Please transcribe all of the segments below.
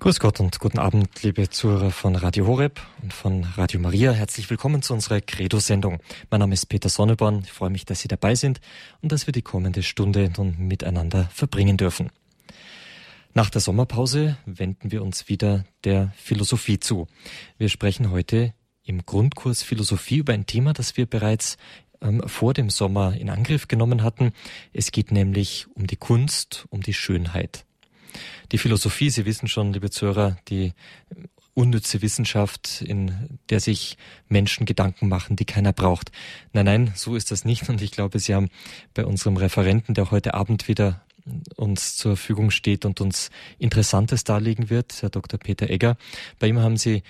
Grüß Gott und guten Abend, liebe Zuhörer von Radio Horeb und von Radio Maria. Herzlich willkommen zu unserer Credo-Sendung. Mein Name ist Peter Sonneborn. Ich freue mich, dass Sie dabei sind und dass wir die kommende Stunde nun miteinander verbringen dürfen. Nach der Sommerpause wenden wir uns wieder der Philosophie zu. Wir sprechen heute im Grundkurs Philosophie über ein Thema, das wir bereits ähm, vor dem Sommer in Angriff genommen hatten. Es geht nämlich um die Kunst, um die Schönheit. Die Philosophie, Sie wissen schon, liebe Zuhörer, die unnütze Wissenschaft, in der sich Menschen Gedanken machen, die keiner braucht. Nein, nein, so ist das nicht. Und ich glaube, Sie haben bei unserem Referenten, der heute Abend wieder uns zur Verfügung steht und uns Interessantes darlegen wird, Herr Dr. Peter Egger. Bei ihm haben Sie äh,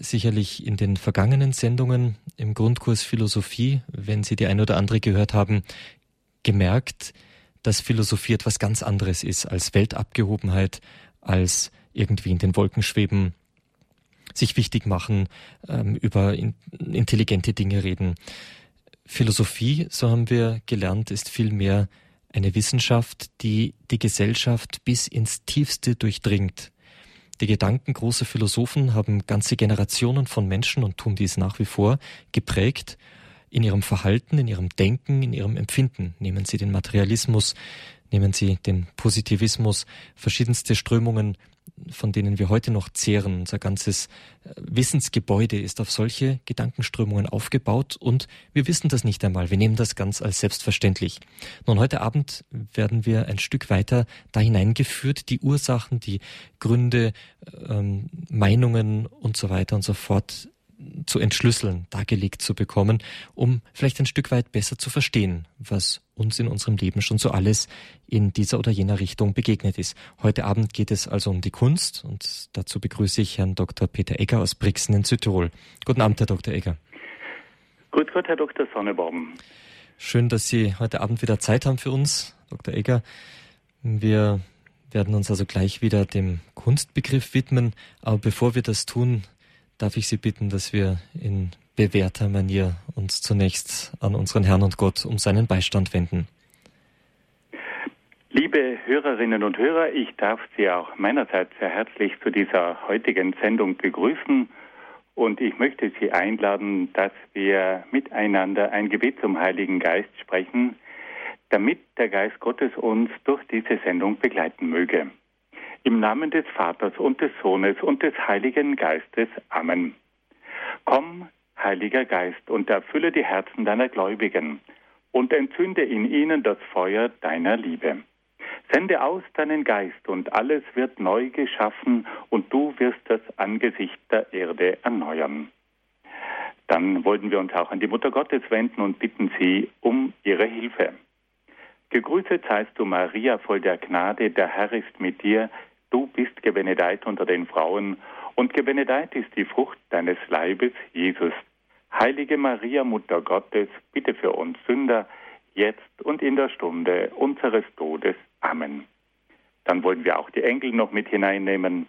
sicherlich in den vergangenen Sendungen im Grundkurs Philosophie, wenn Sie die ein oder andere gehört haben, gemerkt, dass Philosophie etwas ganz anderes ist als Weltabgehobenheit, als irgendwie in den Wolken schweben, sich wichtig machen, ähm, über in, intelligente Dinge reden. Philosophie, so haben wir gelernt, ist vielmehr eine Wissenschaft, die die Gesellschaft bis ins Tiefste durchdringt. Die Gedanken großer Philosophen haben ganze Generationen von Menschen und tun dies nach wie vor geprägt in ihrem Verhalten, in ihrem Denken, in ihrem Empfinden. Nehmen Sie den Materialismus, nehmen Sie den Positivismus, verschiedenste Strömungen, von denen wir heute noch zehren. Unser ganzes äh, Wissensgebäude ist auf solche Gedankenströmungen aufgebaut und wir wissen das nicht einmal. Wir nehmen das ganz als selbstverständlich. Nun, heute Abend werden wir ein Stück weiter da hineingeführt, die Ursachen, die Gründe, ähm, Meinungen und so weiter und so fort zu entschlüsseln, dargelegt zu bekommen, um vielleicht ein Stück weit besser zu verstehen, was uns in unserem Leben schon so alles in dieser oder jener Richtung begegnet ist. Heute Abend geht es also um die Kunst und dazu begrüße ich Herrn Dr. Peter Egger aus Brixen in Südtirol. Guten Abend, Herr Dr. Egger. Gut, gut, Herr Dr. Sonnebaum. Schön, dass Sie heute Abend wieder Zeit haben für uns, Dr. Egger. Wir werden uns also gleich wieder dem Kunstbegriff widmen. Aber bevor wir das tun, darf ich Sie bitten, dass wir in bewährter Manier uns zunächst an unseren Herrn und Gott um seinen Beistand wenden. Liebe Hörerinnen und Hörer, ich darf Sie auch meinerseits sehr herzlich zu dieser heutigen Sendung begrüßen und ich möchte Sie einladen, dass wir miteinander ein Gebet zum Heiligen Geist sprechen, damit der Geist Gottes uns durch diese Sendung begleiten möge. Im Namen des Vaters und des Sohnes und des Heiligen Geistes. Amen. Komm, Heiliger Geist, und erfülle die Herzen deiner Gläubigen und entzünde in ihnen das Feuer deiner Liebe. Sende aus deinen Geist und alles wird neu geschaffen und du wirst das Angesicht der Erde erneuern. Dann wollten wir uns auch an die Mutter Gottes wenden und bitten sie um ihre Hilfe. Gegrüßet seist du, Maria, voll der Gnade, der Herr ist mit dir. Du bist gebenedeit unter den Frauen, und gebenedeit ist die Frucht deines Leibes, Jesus. Heilige Maria, Mutter Gottes, bitte für uns Sünder, jetzt und in der Stunde unseres Todes. Amen. Dann wollen wir auch die Engel noch mit hineinnehmen.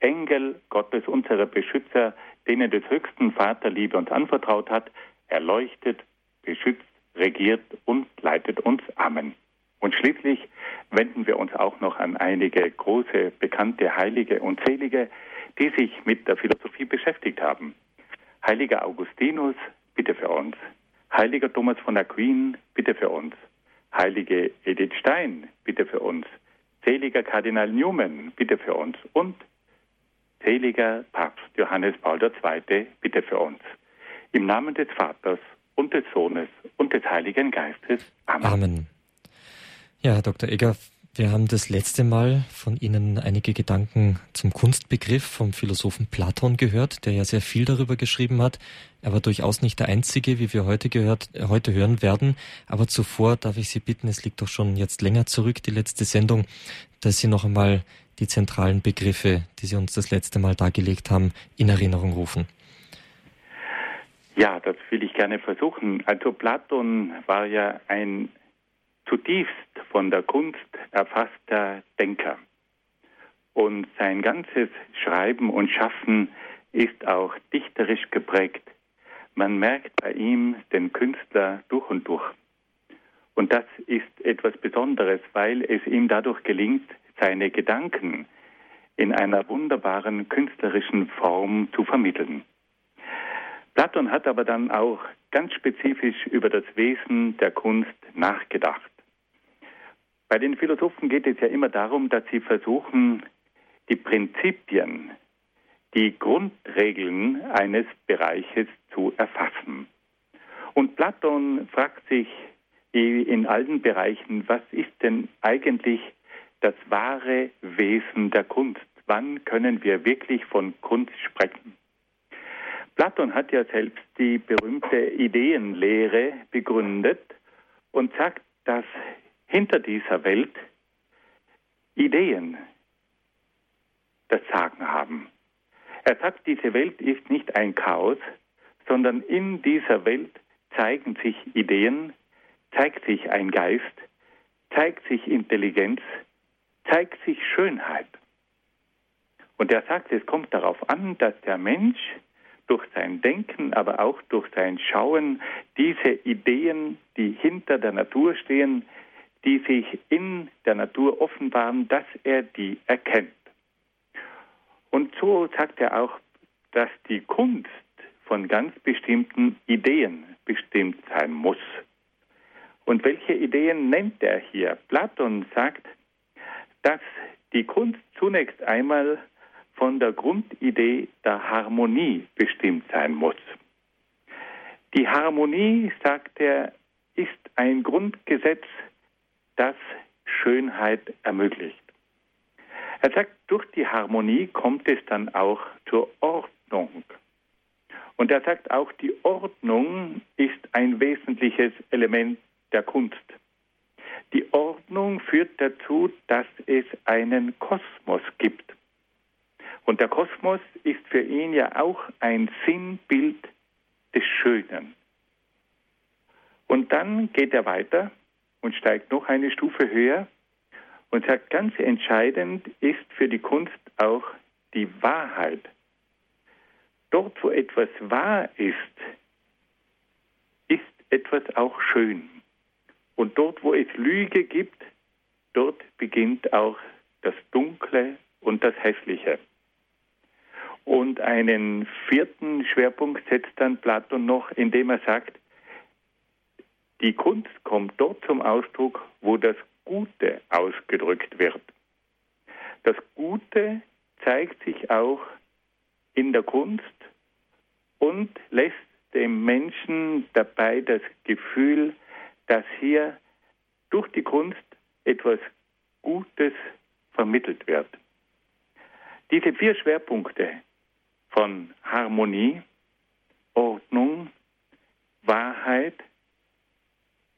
Engel Gottes, unsere Beschützer, denen des höchsten Vater Liebe uns anvertraut hat, erleuchtet, beschützt, regiert und leitet uns. Amen. Und schließlich wenden wir uns auch noch an einige große, bekannte Heilige und Selige, die sich mit der Philosophie beschäftigt haben. Heiliger Augustinus, bitte für uns. Heiliger Thomas von Aquin, bitte für uns. Heilige Edith Stein, bitte für uns. Seliger Kardinal Newman, bitte für uns. Und seliger Papst Johannes Paul II, bitte für uns. Im Namen des Vaters und des Sohnes und des Heiligen Geistes. Amen. Amen. Ja, Herr Dr. Egger, wir haben das letzte Mal von Ihnen einige Gedanken zum Kunstbegriff vom Philosophen Platon gehört, der ja sehr viel darüber geschrieben hat. Er war durchaus nicht der einzige, wie wir heute gehört, heute hören werden. Aber zuvor darf ich Sie bitten, es liegt doch schon jetzt länger zurück, die letzte Sendung, dass Sie noch einmal die zentralen Begriffe, die Sie uns das letzte Mal dargelegt haben, in Erinnerung rufen. Ja, das will ich gerne versuchen. Also Platon war ja ein zutiefst von der Kunst erfasster Denker. Und sein ganzes Schreiben und Schaffen ist auch dichterisch geprägt. Man merkt bei ihm den Künstler durch und durch. Und das ist etwas Besonderes, weil es ihm dadurch gelingt, seine Gedanken in einer wunderbaren künstlerischen Form zu vermitteln. Platon hat aber dann auch ganz spezifisch über das Wesen der Kunst nachgedacht. Bei den Philosophen geht es ja immer darum, dass sie versuchen, die Prinzipien, die Grundregeln eines Bereiches zu erfassen. Und Platon fragt sich in allen Bereichen, was ist denn eigentlich das wahre Wesen der Kunst? Wann können wir wirklich von Kunst sprechen? Platon hat ja selbst die berühmte Ideenlehre begründet und sagt, dass hinter dieser Welt Ideen das Sagen haben. Er sagt, diese Welt ist nicht ein Chaos, sondern in dieser Welt zeigen sich Ideen, zeigt sich ein Geist, zeigt sich Intelligenz, zeigt sich Schönheit. Und er sagt, es kommt darauf an, dass der Mensch durch sein Denken, aber auch durch sein Schauen diese Ideen, die hinter der Natur stehen, die sich in der Natur offenbaren, dass er die erkennt. Und so sagt er auch, dass die Kunst von ganz bestimmten Ideen bestimmt sein muss. Und welche Ideen nennt er hier? Platon sagt, dass die Kunst zunächst einmal von der Grundidee der Harmonie bestimmt sein muss. Die Harmonie, sagt er, ist ein Grundgesetz, das Schönheit ermöglicht. Er sagt, durch die Harmonie kommt es dann auch zur Ordnung. Und er sagt auch, die Ordnung ist ein wesentliches Element der Kunst. Die Ordnung führt dazu, dass es einen Kosmos gibt. Und der Kosmos ist für ihn ja auch ein Sinnbild des Schönen. Und dann geht er weiter und steigt noch eine Stufe höher und sagt, ganz entscheidend ist für die Kunst auch die Wahrheit. Dort, wo etwas wahr ist, ist etwas auch schön. Und dort, wo es Lüge gibt, dort beginnt auch das Dunkle und das Hässliche. Und einen vierten Schwerpunkt setzt dann Platon noch, indem er sagt, die Kunst kommt dort zum Ausdruck, wo das Gute ausgedrückt wird. Das Gute zeigt sich auch in der Kunst und lässt dem Menschen dabei das Gefühl, dass hier durch die Kunst etwas Gutes vermittelt wird. Diese vier Schwerpunkte von Harmonie, Ordnung, Wahrheit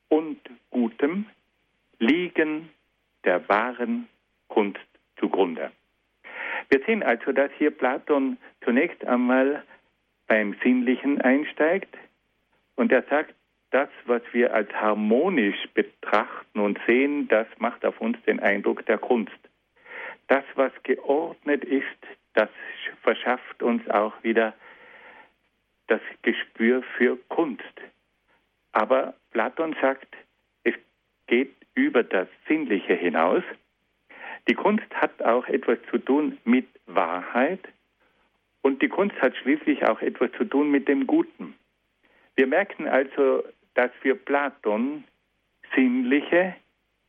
und Gutem liegen der wahren Kunst zugrunde. Wir sehen also, dass hier Platon zunächst einmal beim Sinnlichen einsteigt und er sagt, das, was wir als harmonisch betrachten und sehen, das macht auf uns den Eindruck der Kunst. Das, was geordnet ist, das verschafft uns auch wieder das Gespür für Kunst. Aber Platon sagt, es geht über das Sinnliche hinaus. Die Kunst hat auch etwas zu tun mit Wahrheit und die Kunst hat schließlich auch etwas zu tun mit dem Guten. Wir merken also, dass für Platon sinnliche,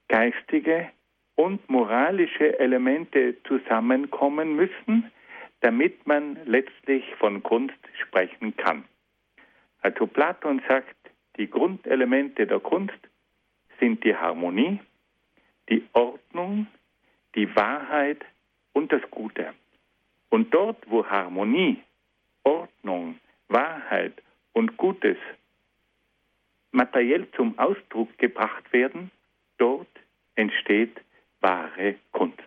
geistige und moralische Elemente zusammenkommen müssen, damit man letztlich von Kunst sprechen kann. Also Platon sagt, die Grundelemente der Kunst sind die Harmonie, die Ordnung, die Wahrheit und das Gute. Und dort, wo Harmonie, Ordnung, Wahrheit und Gutes materiell zum Ausdruck gebracht werden, dort entsteht wahre Kunst.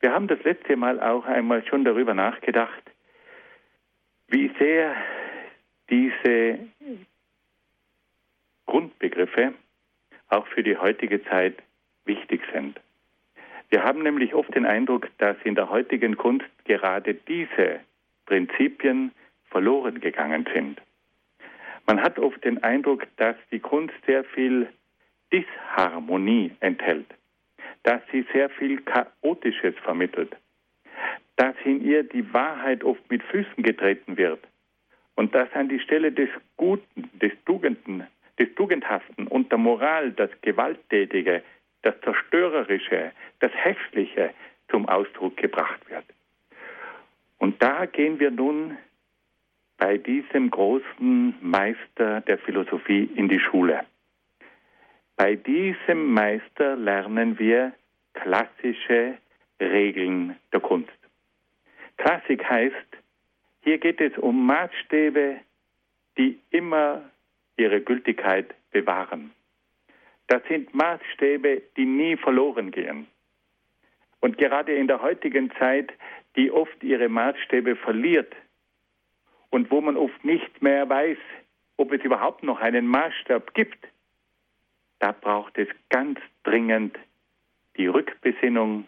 Wir haben das letzte Mal auch einmal schon darüber nachgedacht, wie sehr diese Grundbegriffe auch für die heutige Zeit wichtig sind. Wir haben nämlich oft den Eindruck, dass in der heutigen Kunst gerade diese Prinzipien verloren gegangen sind. Man hat oft den Eindruck, dass die Kunst sehr viel Disharmonie enthält, dass sie sehr viel Chaotisches vermittelt, dass in ihr die Wahrheit oft mit Füßen getreten wird und dass an die Stelle des Guten, des Tugenden, des Tugendhaften und der Moral das Gewalttätige, das Zerstörerische, das Hässliche zum Ausdruck gebracht wird. Und da gehen wir nun bei diesem großen Meister der Philosophie in die Schule. Bei diesem Meister lernen wir klassische Regeln der Kunst. Klassik heißt, hier geht es um Maßstäbe, die immer ihre Gültigkeit bewahren. Das sind Maßstäbe, die nie verloren gehen. Und gerade in der heutigen Zeit, die oft ihre Maßstäbe verliert und wo man oft nicht mehr weiß, ob es überhaupt noch einen Maßstab gibt, da braucht es ganz dringend die Rückbesinnung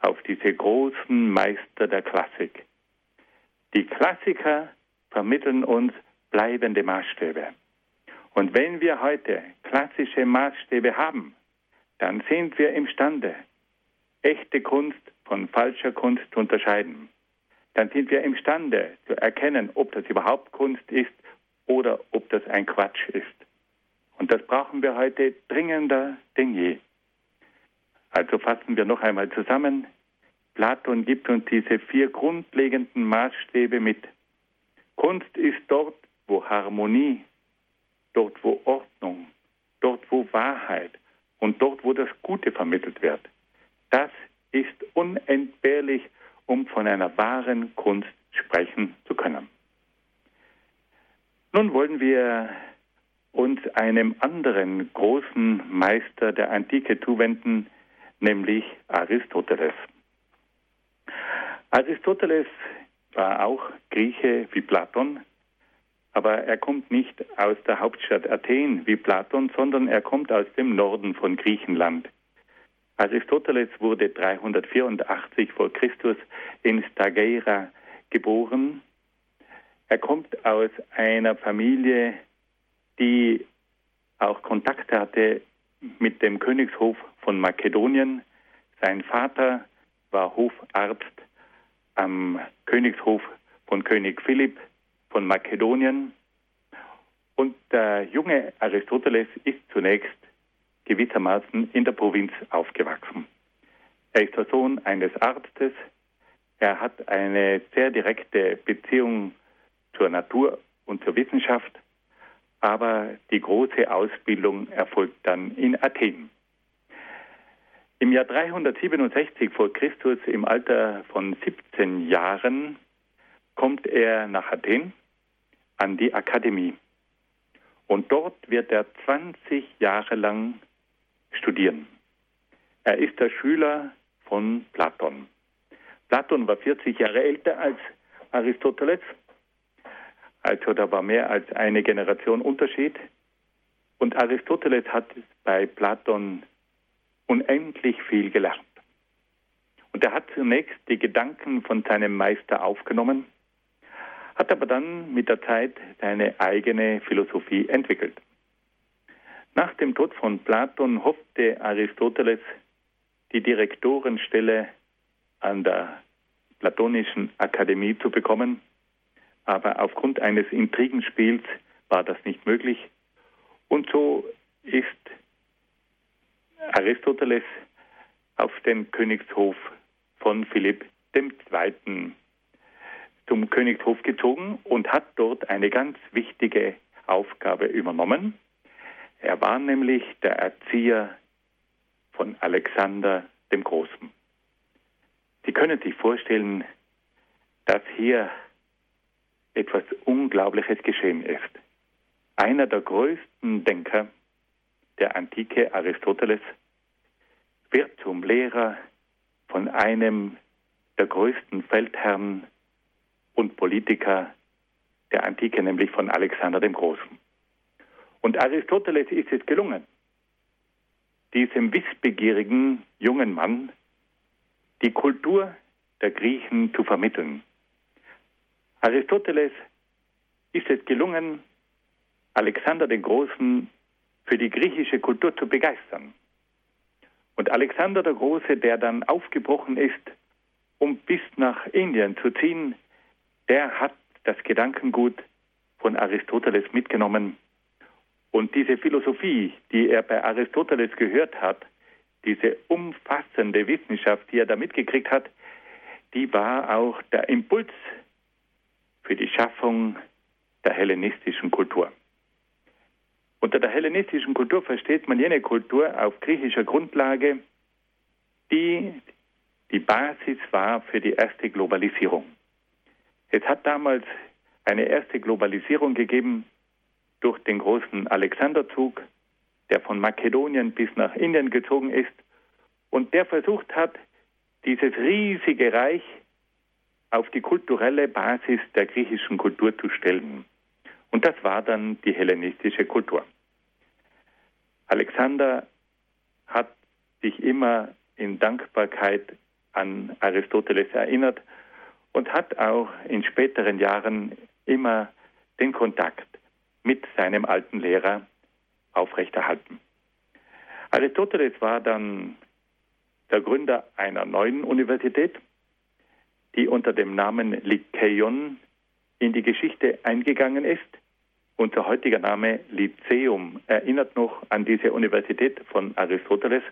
auf diese großen Meister der Klassik. Die Klassiker vermitteln uns bleibende Maßstäbe. Und wenn wir heute klassische Maßstäbe haben, dann sind wir imstande, echte Kunst von falscher Kunst zu unterscheiden. Dann sind wir imstande zu erkennen, ob das überhaupt Kunst ist oder ob das ein Quatsch ist. Und das brauchen wir heute dringender denn je. Also fassen wir noch einmal zusammen. Platon gibt uns diese vier grundlegenden Maßstäbe mit. Kunst ist dort, wo Harmonie, dort, wo Ordnung, dort, wo Wahrheit und dort, wo das Gute vermittelt wird. Das ist unentbehrlich, um von einer wahren Kunst sprechen zu können. Nun wollen wir uns einem anderen großen Meister der Antike zuwenden, nämlich Aristoteles. Aristoteles war auch Grieche wie Platon, aber er kommt nicht aus der Hauptstadt Athen wie Platon, sondern er kommt aus dem Norden von Griechenland. Aristoteles wurde 384 vor Christus in Stageira geboren. Er kommt aus einer Familie, die auch Kontakt hatte mit dem Königshof von Makedonien. Sein Vater war Hofarzt am Königshof von König Philipp von Makedonien. Und der junge Aristoteles ist zunächst gewissermaßen in der Provinz aufgewachsen. Er ist der Sohn eines Arztes. Er hat eine sehr direkte Beziehung zur Natur und zur Wissenschaft, aber die große Ausbildung erfolgt dann in Athen. Im Jahr 367 vor Christus, im Alter von 17 Jahren, kommt er nach Athen an die Akademie. Und dort wird er 20 Jahre lang studieren. Er ist der Schüler von Platon. Platon war 40 Jahre älter als Aristoteles, also da war mehr als eine Generation Unterschied. Und Aristoteles hat bei Platon unendlich viel gelernt. Und er hat zunächst die Gedanken von seinem Meister aufgenommen, hat aber dann mit der Zeit seine eigene Philosophie entwickelt. Nach dem Tod von Platon hoffte Aristoteles, die Direktorenstelle an der Platonischen Akademie zu bekommen, aber aufgrund eines Intrigenspiels war das nicht möglich. Und so ist Aristoteles auf den Königshof von Philipp II. zum Königshof gezogen und hat dort eine ganz wichtige Aufgabe übernommen. Er war nämlich der Erzieher von Alexander dem Großen. Sie können sich vorstellen, dass hier etwas Unglaubliches geschehen ist. Einer der größten Denker der Antike, Aristoteles, wird zum Lehrer von einem der größten Feldherren und Politiker der Antike, nämlich von Alexander dem Großen. Und Aristoteles ist es gelungen, diesem wissbegierigen jungen Mann die Kultur der Griechen zu vermitteln. Aristoteles ist es gelungen, Alexander den Großen für die griechische Kultur zu begeistern. Und Alexander der Große, der dann aufgebrochen ist um bis nach Indien zu ziehen, der hat das Gedankengut von Aristoteles mitgenommen. Und diese Philosophie, die er bei Aristoteles gehört hat, diese umfassende Wissenschaft, die er da mitgekriegt hat, die war auch der Impuls Schaffung der hellenistischen Kultur. Unter der hellenistischen Kultur versteht man jene Kultur auf griechischer Grundlage, die die Basis war für die erste Globalisierung. Es hat damals eine erste Globalisierung gegeben durch den großen Alexanderzug, der von Makedonien bis nach Indien gezogen ist und der versucht hat, dieses riesige Reich auf die kulturelle Basis der griechischen Kultur zu stellen. Und das war dann die hellenistische Kultur. Alexander hat sich immer in Dankbarkeit an Aristoteles erinnert und hat auch in späteren Jahren immer den Kontakt mit seinem alten Lehrer aufrechterhalten. Aristoteles war dann der Gründer einer neuen Universität, die unter dem Namen Lykeion in die Geschichte eingegangen ist. Unser heutiger Name Lyceum erinnert noch an diese Universität von Aristoteles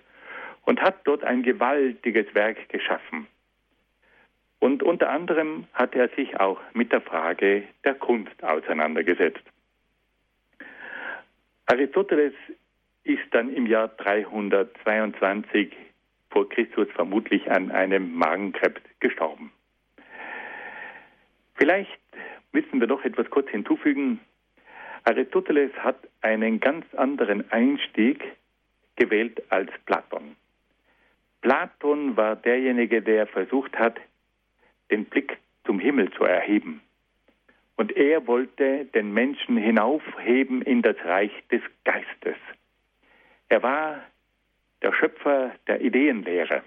und hat dort ein gewaltiges Werk geschaffen. Und unter anderem hat er sich auch mit der Frage der Kunst auseinandergesetzt. Aristoteles ist dann im Jahr 322 vor Christus vermutlich an einem Magenkrebs gestorben. Vielleicht müssen wir noch etwas kurz hinzufügen. Aristoteles hat einen ganz anderen Einstieg gewählt als Platon. Platon war derjenige, der versucht hat, den Blick zum Himmel zu erheben. Und er wollte den Menschen hinaufheben in das Reich des Geistes. Er war der Schöpfer der Ideenlehre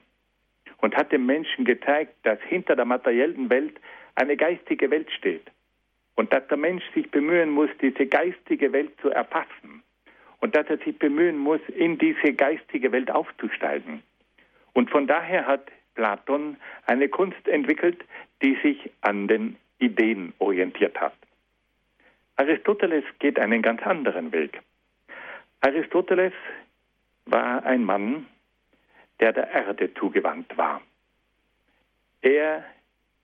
und hat dem Menschen gezeigt, dass hinter der materiellen Welt eine geistige Welt steht und dass der Mensch sich bemühen muss, diese geistige Welt zu erfassen und dass er sich bemühen muss, in diese geistige Welt aufzusteigen. Und von daher hat Platon eine Kunst entwickelt, die sich an den Ideen orientiert hat. Aristoteles geht einen ganz anderen Weg. Aristoteles war ein Mann, der der Erde zugewandt war. Er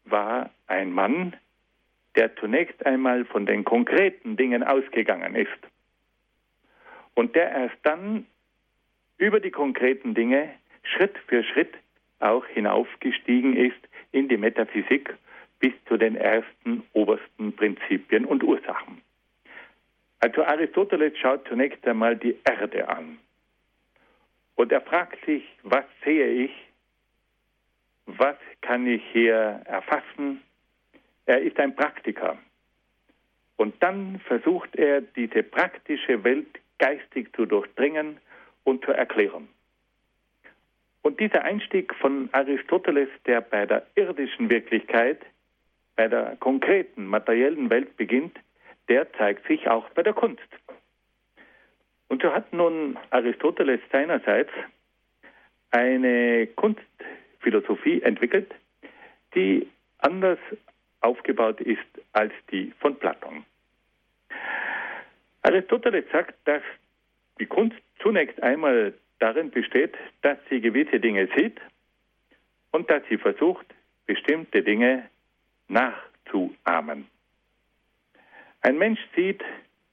war ein Mann, der zunächst einmal von den konkreten Dingen ausgegangen ist und der erst dann über die konkreten Dinge Schritt für Schritt auch hinaufgestiegen ist in die Metaphysik bis zu den ersten obersten Prinzipien und Ursachen. Also Aristoteles schaut zunächst einmal die Erde an. Und er fragt sich, was sehe ich? Was kann ich hier erfassen? Er ist ein Praktiker. Und dann versucht er, diese praktische Welt geistig zu durchdringen und zu erklären. Und dieser Einstieg von Aristoteles, der bei der irdischen Wirklichkeit, bei der konkreten materiellen Welt beginnt, der zeigt sich auch bei der Kunst. Und so hat nun Aristoteles seinerseits eine Kunstphilosophie entwickelt, die anders aufgebaut ist als die von Platon. Aristoteles sagt, dass die Kunst zunächst einmal darin besteht, dass sie gewisse Dinge sieht und dass sie versucht, bestimmte Dinge nachzuahmen. Ein Mensch sieht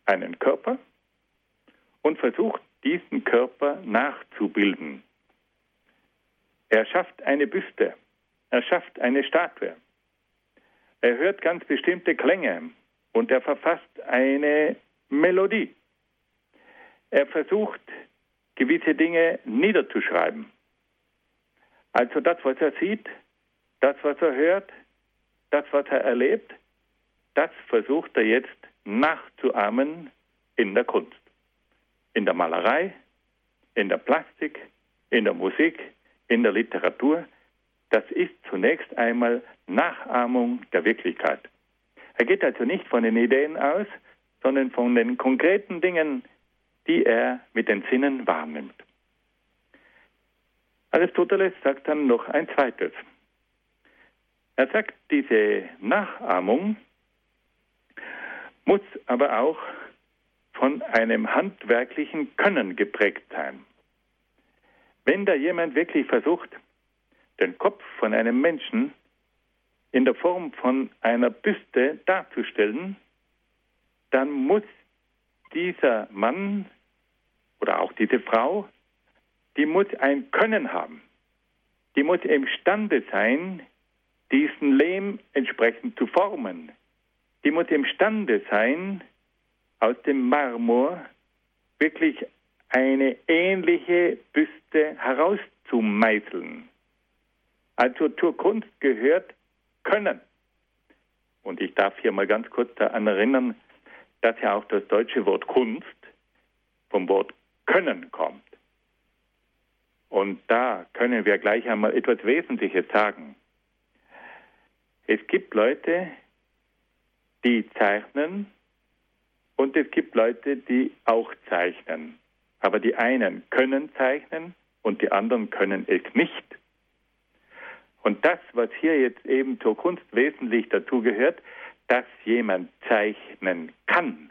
einen Körper und versucht, diesen Körper nachzubilden. Er schafft eine Büste, er schafft eine Statue. Er hört ganz bestimmte Klänge und er verfasst eine Melodie. Er versucht, gewisse Dinge niederzuschreiben. Also das, was er sieht, das, was er hört, das, was er erlebt, das versucht er jetzt nachzuahmen in der Kunst, in der Malerei, in der Plastik, in der Musik, in der Literatur. Das ist zunächst einmal Nachahmung der Wirklichkeit. Er geht also nicht von den Ideen aus, sondern von den konkreten Dingen, die er mit den Sinnen wahrnimmt. Aristoteles sagt dann noch ein zweites. Er sagt, diese Nachahmung muss aber auch von einem handwerklichen Können geprägt sein. Wenn da jemand wirklich versucht, den Kopf von einem Menschen in der Form von einer Büste darzustellen, dann muss dieser Mann oder auch diese Frau, die muss ein Können haben. Die muss imstande sein, diesen Lehm entsprechend zu formen. Die muss imstande sein, aus dem Marmor wirklich eine ähnliche Büste herauszumeißeln. Also zur Kunst gehört Können. Und ich darf hier mal ganz kurz daran erinnern, dass ja auch das deutsche Wort Kunst vom Wort Können kommt. Und da können wir gleich einmal etwas Wesentliches sagen. Es gibt Leute, die zeichnen und es gibt Leute, die auch zeichnen. Aber die einen können zeichnen und die anderen können es nicht. Und das, was hier jetzt eben zur Kunst wesentlich dazu gehört, dass jemand zeichnen kann,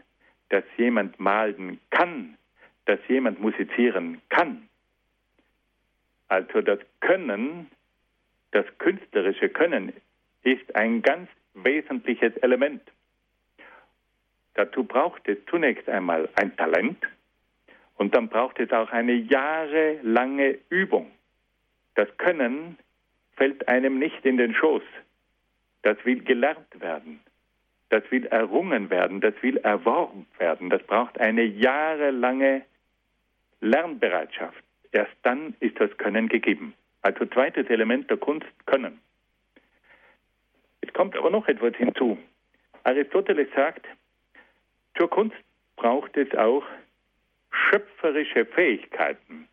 dass jemand malen kann, dass jemand musizieren kann. Also das Können, das künstlerische Können ist ein ganz wesentliches Element. Dazu braucht es zunächst einmal ein Talent und dann braucht es auch eine jahrelange Übung. Das Können fällt einem nicht in den Schoß. Das will gelernt werden. Das will errungen werden. Das will erworben werden. Das braucht eine jahrelange Lernbereitschaft. Erst dann ist das Können gegeben. Also zweites Element der Kunst, Können. Es kommt aber noch etwas hinzu. Aristoteles sagt, zur Kunst braucht es auch schöpferische Fähigkeiten.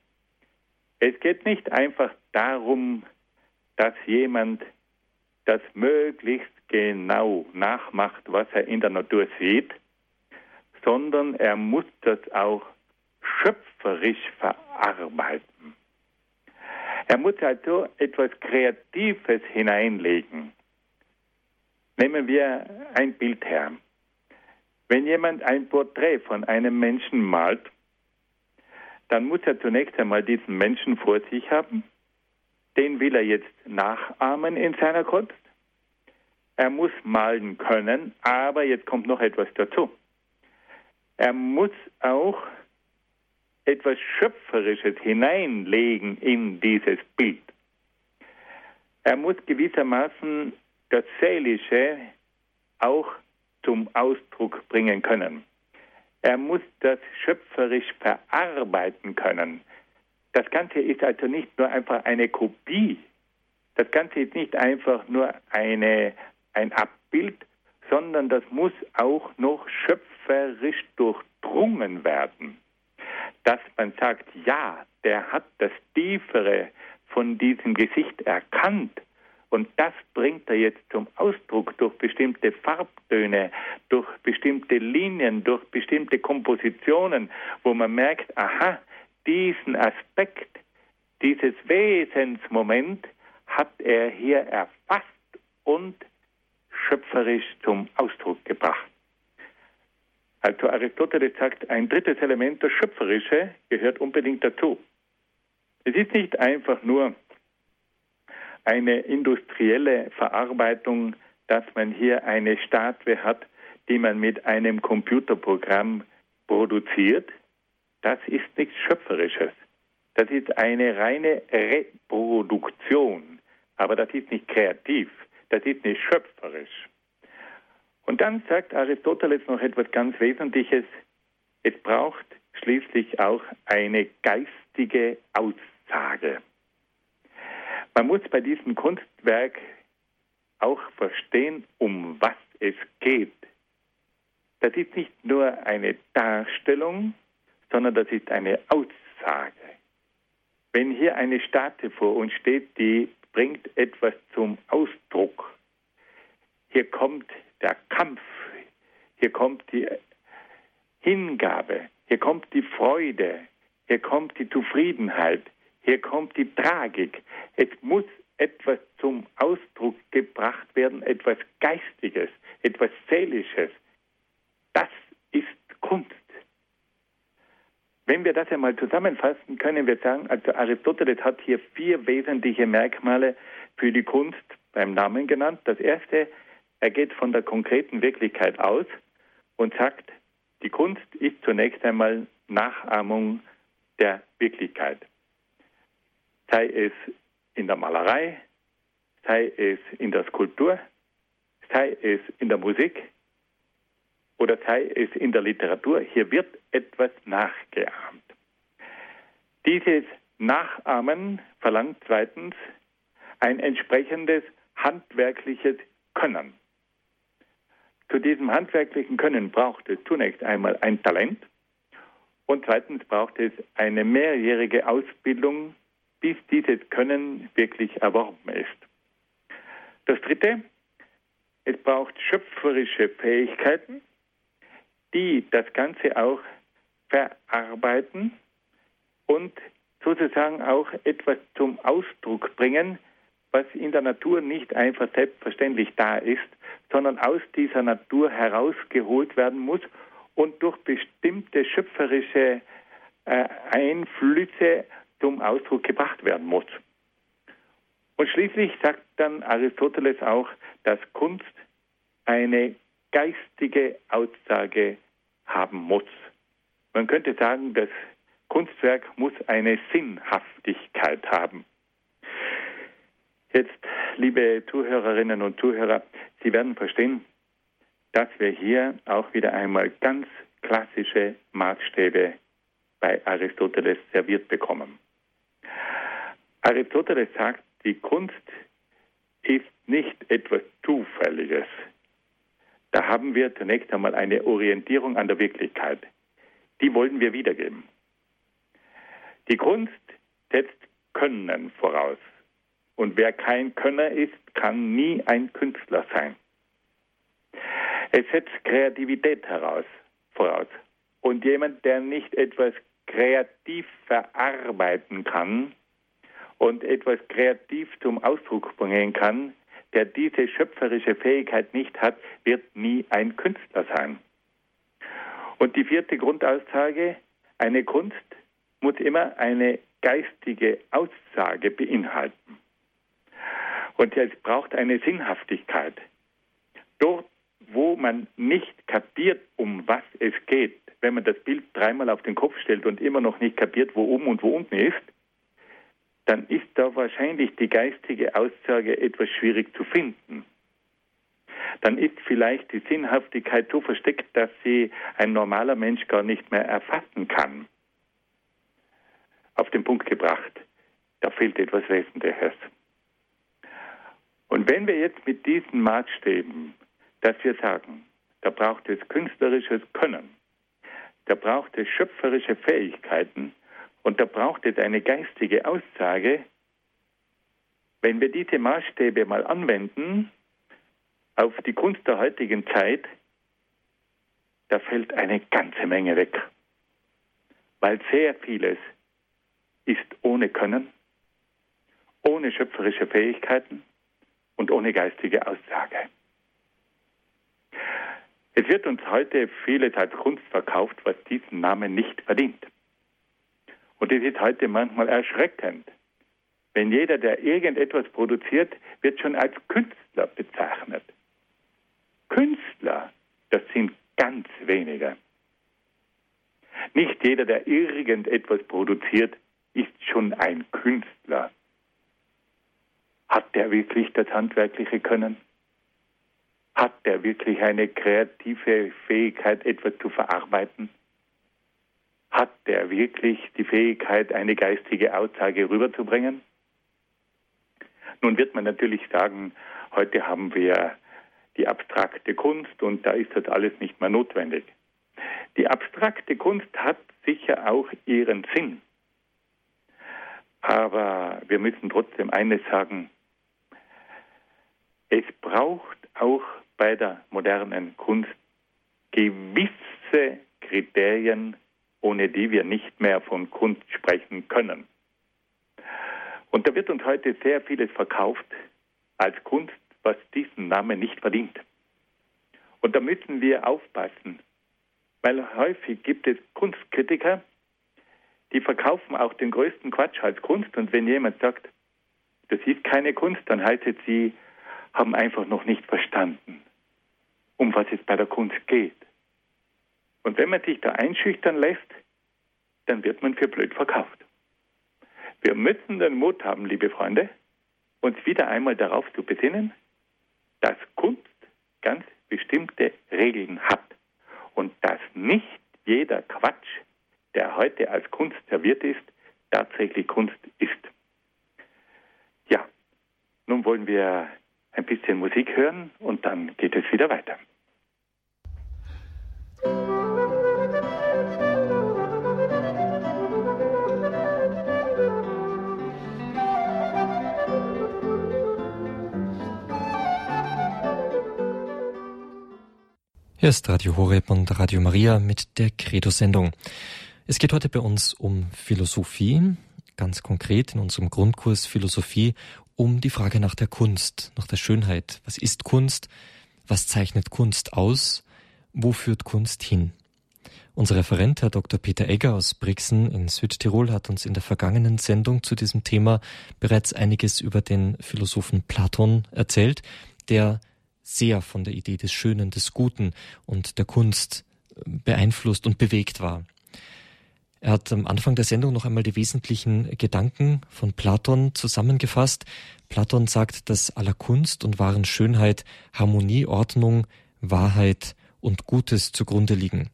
Es geht nicht einfach darum, dass jemand das möglichst genau nachmacht, was er in der Natur sieht, sondern er muss das auch schöpferisch verarbeiten. Er muss also etwas Kreatives hineinlegen. Nehmen wir ein Bild her. Wenn jemand ein Porträt von einem Menschen malt, dann muss er zunächst einmal diesen Menschen vor sich haben. Den will er jetzt nachahmen in seiner Kunst. Er muss malen können, aber jetzt kommt noch etwas dazu. Er muss auch etwas Schöpferisches hineinlegen in dieses Bild. Er muss gewissermaßen das Seelische auch zum Ausdruck bringen können. Er muss das schöpferisch verarbeiten können. Das Ganze ist also nicht nur einfach eine Kopie. Das Ganze ist nicht einfach nur eine, ein Abbild, sondern das muss auch noch schöpferisch durchdrungen werden. Dass man sagt, ja, der hat das Tiefere von diesem Gesicht erkannt und das bringt er jetzt zum Ausdruck durch bestimmte Farbtöne, durch bestimmte Linien, durch bestimmte Kompositionen, wo man merkt, aha, diesen Aspekt, dieses Wesensmoment hat er hier erfasst und schöpferisch zum Ausdruck gebracht. Also Aristoteles sagt, ein drittes Element, das Schöpferische, gehört unbedingt dazu. Es ist nicht einfach nur eine industrielle Verarbeitung, dass man hier eine Statue hat, die man mit einem Computerprogramm produziert. Das ist nichts Schöpferisches. Das ist eine reine Reproduktion. Aber das ist nicht kreativ. Das ist nicht schöpferisch. Und dann sagt Aristoteles noch etwas ganz Wesentliches. Es braucht schließlich auch eine geistige Aussage. Man muss bei diesem Kunstwerk auch verstehen, um was es geht. Das ist nicht nur eine Darstellung, sondern das ist eine Aussage. Wenn hier eine Statue vor uns steht, die bringt etwas zum Ausdruck. Hier kommt der Kampf, hier kommt die Hingabe, hier kommt die Freude, hier kommt die Zufriedenheit, hier kommt die Tragik. Es muss etwas zum Ausdruck gebracht werden, etwas Geistiges, etwas Seelisches. Das ist Kunst. Wenn wir das einmal zusammenfassen, können wir sagen, also Aristoteles hat hier vier wesentliche Merkmale für die Kunst beim Namen genannt. Das erste, er geht von der konkreten Wirklichkeit aus und sagt, die Kunst ist zunächst einmal Nachahmung der Wirklichkeit. Sei es in der Malerei, sei es in der Skulptur, sei es in der Musik oder sei es in der Literatur. Hier wird etwas nachgeahmt. Dieses Nachahmen verlangt zweitens ein entsprechendes handwerkliches Können. Zu diesem handwerklichen Können braucht es zunächst einmal ein Talent und zweitens braucht es eine mehrjährige Ausbildung bis dieses Können wirklich erworben ist. Das Dritte, es braucht schöpferische Fähigkeiten, die das Ganze auch verarbeiten und sozusagen auch etwas zum Ausdruck bringen, was in der Natur nicht einfach selbstverständlich da ist, sondern aus dieser Natur herausgeholt werden muss und durch bestimmte schöpferische äh, Einflüsse zum Ausdruck gebracht werden muss. Und schließlich sagt dann Aristoteles auch, dass Kunst eine geistige Aussage haben muss. Man könnte sagen, das Kunstwerk muss eine Sinnhaftigkeit haben. Jetzt, liebe Zuhörerinnen und Zuhörer, Sie werden verstehen, dass wir hier auch wieder einmal ganz klassische Maßstäbe bei Aristoteles serviert bekommen. Aristoteles sagt, die Kunst ist nicht etwas Zufälliges. Da haben wir zunächst einmal eine Orientierung an der Wirklichkeit. Die wollen wir wiedergeben. Die Kunst setzt Können voraus. Und wer kein Könner ist, kann nie ein Künstler sein. Es setzt Kreativität heraus, voraus. Und jemand, der nicht etwas kreativ verarbeiten kann, und etwas kreativ zum Ausdruck bringen kann, der diese schöpferische Fähigkeit nicht hat, wird nie ein Künstler sein. Und die vierte Grundaussage, eine Kunst muss immer eine geistige Aussage beinhalten. Und es braucht eine Sinnhaftigkeit. Dort, wo man nicht kapiert, um was es geht, wenn man das Bild dreimal auf den Kopf stellt und immer noch nicht kapiert, wo oben und wo unten ist, dann ist da wahrscheinlich die geistige Aussage etwas schwierig zu finden. Dann ist vielleicht die Sinnhaftigkeit so versteckt, dass sie ein normaler Mensch gar nicht mehr erfassen kann. Auf den Punkt gebracht, da fehlt etwas Wesentliches. Und wenn wir jetzt mit diesen Maßstäben, dass wir sagen, da braucht es künstlerisches Können, da braucht es schöpferische Fähigkeiten, und da braucht es eine geistige Aussage. Wenn wir diese Maßstäbe mal anwenden auf die Kunst der heutigen Zeit, da fällt eine ganze Menge weg. Weil sehr vieles ist ohne Können, ohne schöpferische Fähigkeiten und ohne geistige Aussage. Es wird uns heute vieles als Kunst verkauft, was diesen Namen nicht verdient. Und das ist heute manchmal erschreckend. Wenn jeder, der irgendetwas produziert, wird schon als Künstler bezeichnet. Künstler, das sind ganz wenige. Nicht jeder, der irgendetwas produziert, ist schon ein Künstler. Hat der wirklich das handwerkliche Können? Hat der wirklich eine kreative Fähigkeit, etwas zu verarbeiten? Hat der wirklich die Fähigkeit, eine geistige Aussage rüberzubringen? Nun wird man natürlich sagen, heute haben wir die abstrakte Kunst und da ist das alles nicht mehr notwendig. Die abstrakte Kunst hat sicher auch ihren Sinn. Aber wir müssen trotzdem eines sagen, es braucht auch bei der modernen Kunst gewisse Kriterien, ohne die wir nicht mehr von Kunst sprechen können. Und da wird uns heute sehr vieles verkauft als Kunst, was diesen Namen nicht verdient. Und da müssen wir aufpassen, weil häufig gibt es Kunstkritiker, die verkaufen auch den größten Quatsch als Kunst. Und wenn jemand sagt, das ist keine Kunst, dann heißt es, sie haben einfach noch nicht verstanden, um was es bei der Kunst geht. Und wenn man sich da einschüchtern lässt, dann wird man für blöd verkauft. Wir müssen den Mut haben, liebe Freunde, uns wieder einmal darauf zu besinnen, dass Kunst ganz bestimmte Regeln hat und dass nicht jeder Quatsch, der heute als Kunst serviert ist, tatsächlich Kunst ist. Ja, nun wollen wir ein bisschen Musik hören und dann geht es wieder weiter. Hier ist Radio Horeb und Radio Maria mit der Credo-Sendung. Es geht heute bei uns um Philosophie, ganz konkret in unserem Grundkurs Philosophie um die Frage nach der Kunst, nach der Schönheit. Was ist Kunst? Was zeichnet Kunst aus? Wo führt Kunst hin? Unser Referent, Herr Dr. Peter Egger aus Brixen in Südtirol, hat uns in der vergangenen Sendung zu diesem Thema bereits einiges über den Philosophen Platon erzählt, der sehr von der Idee des Schönen, des Guten und der Kunst äh, beeinflusst und bewegt war. Er hat am Anfang der Sendung noch einmal die wesentlichen Gedanken von Platon zusammengefasst. Platon sagt, dass aller Kunst und wahren Schönheit Harmonie, Ordnung, Wahrheit und Gutes zugrunde liegen.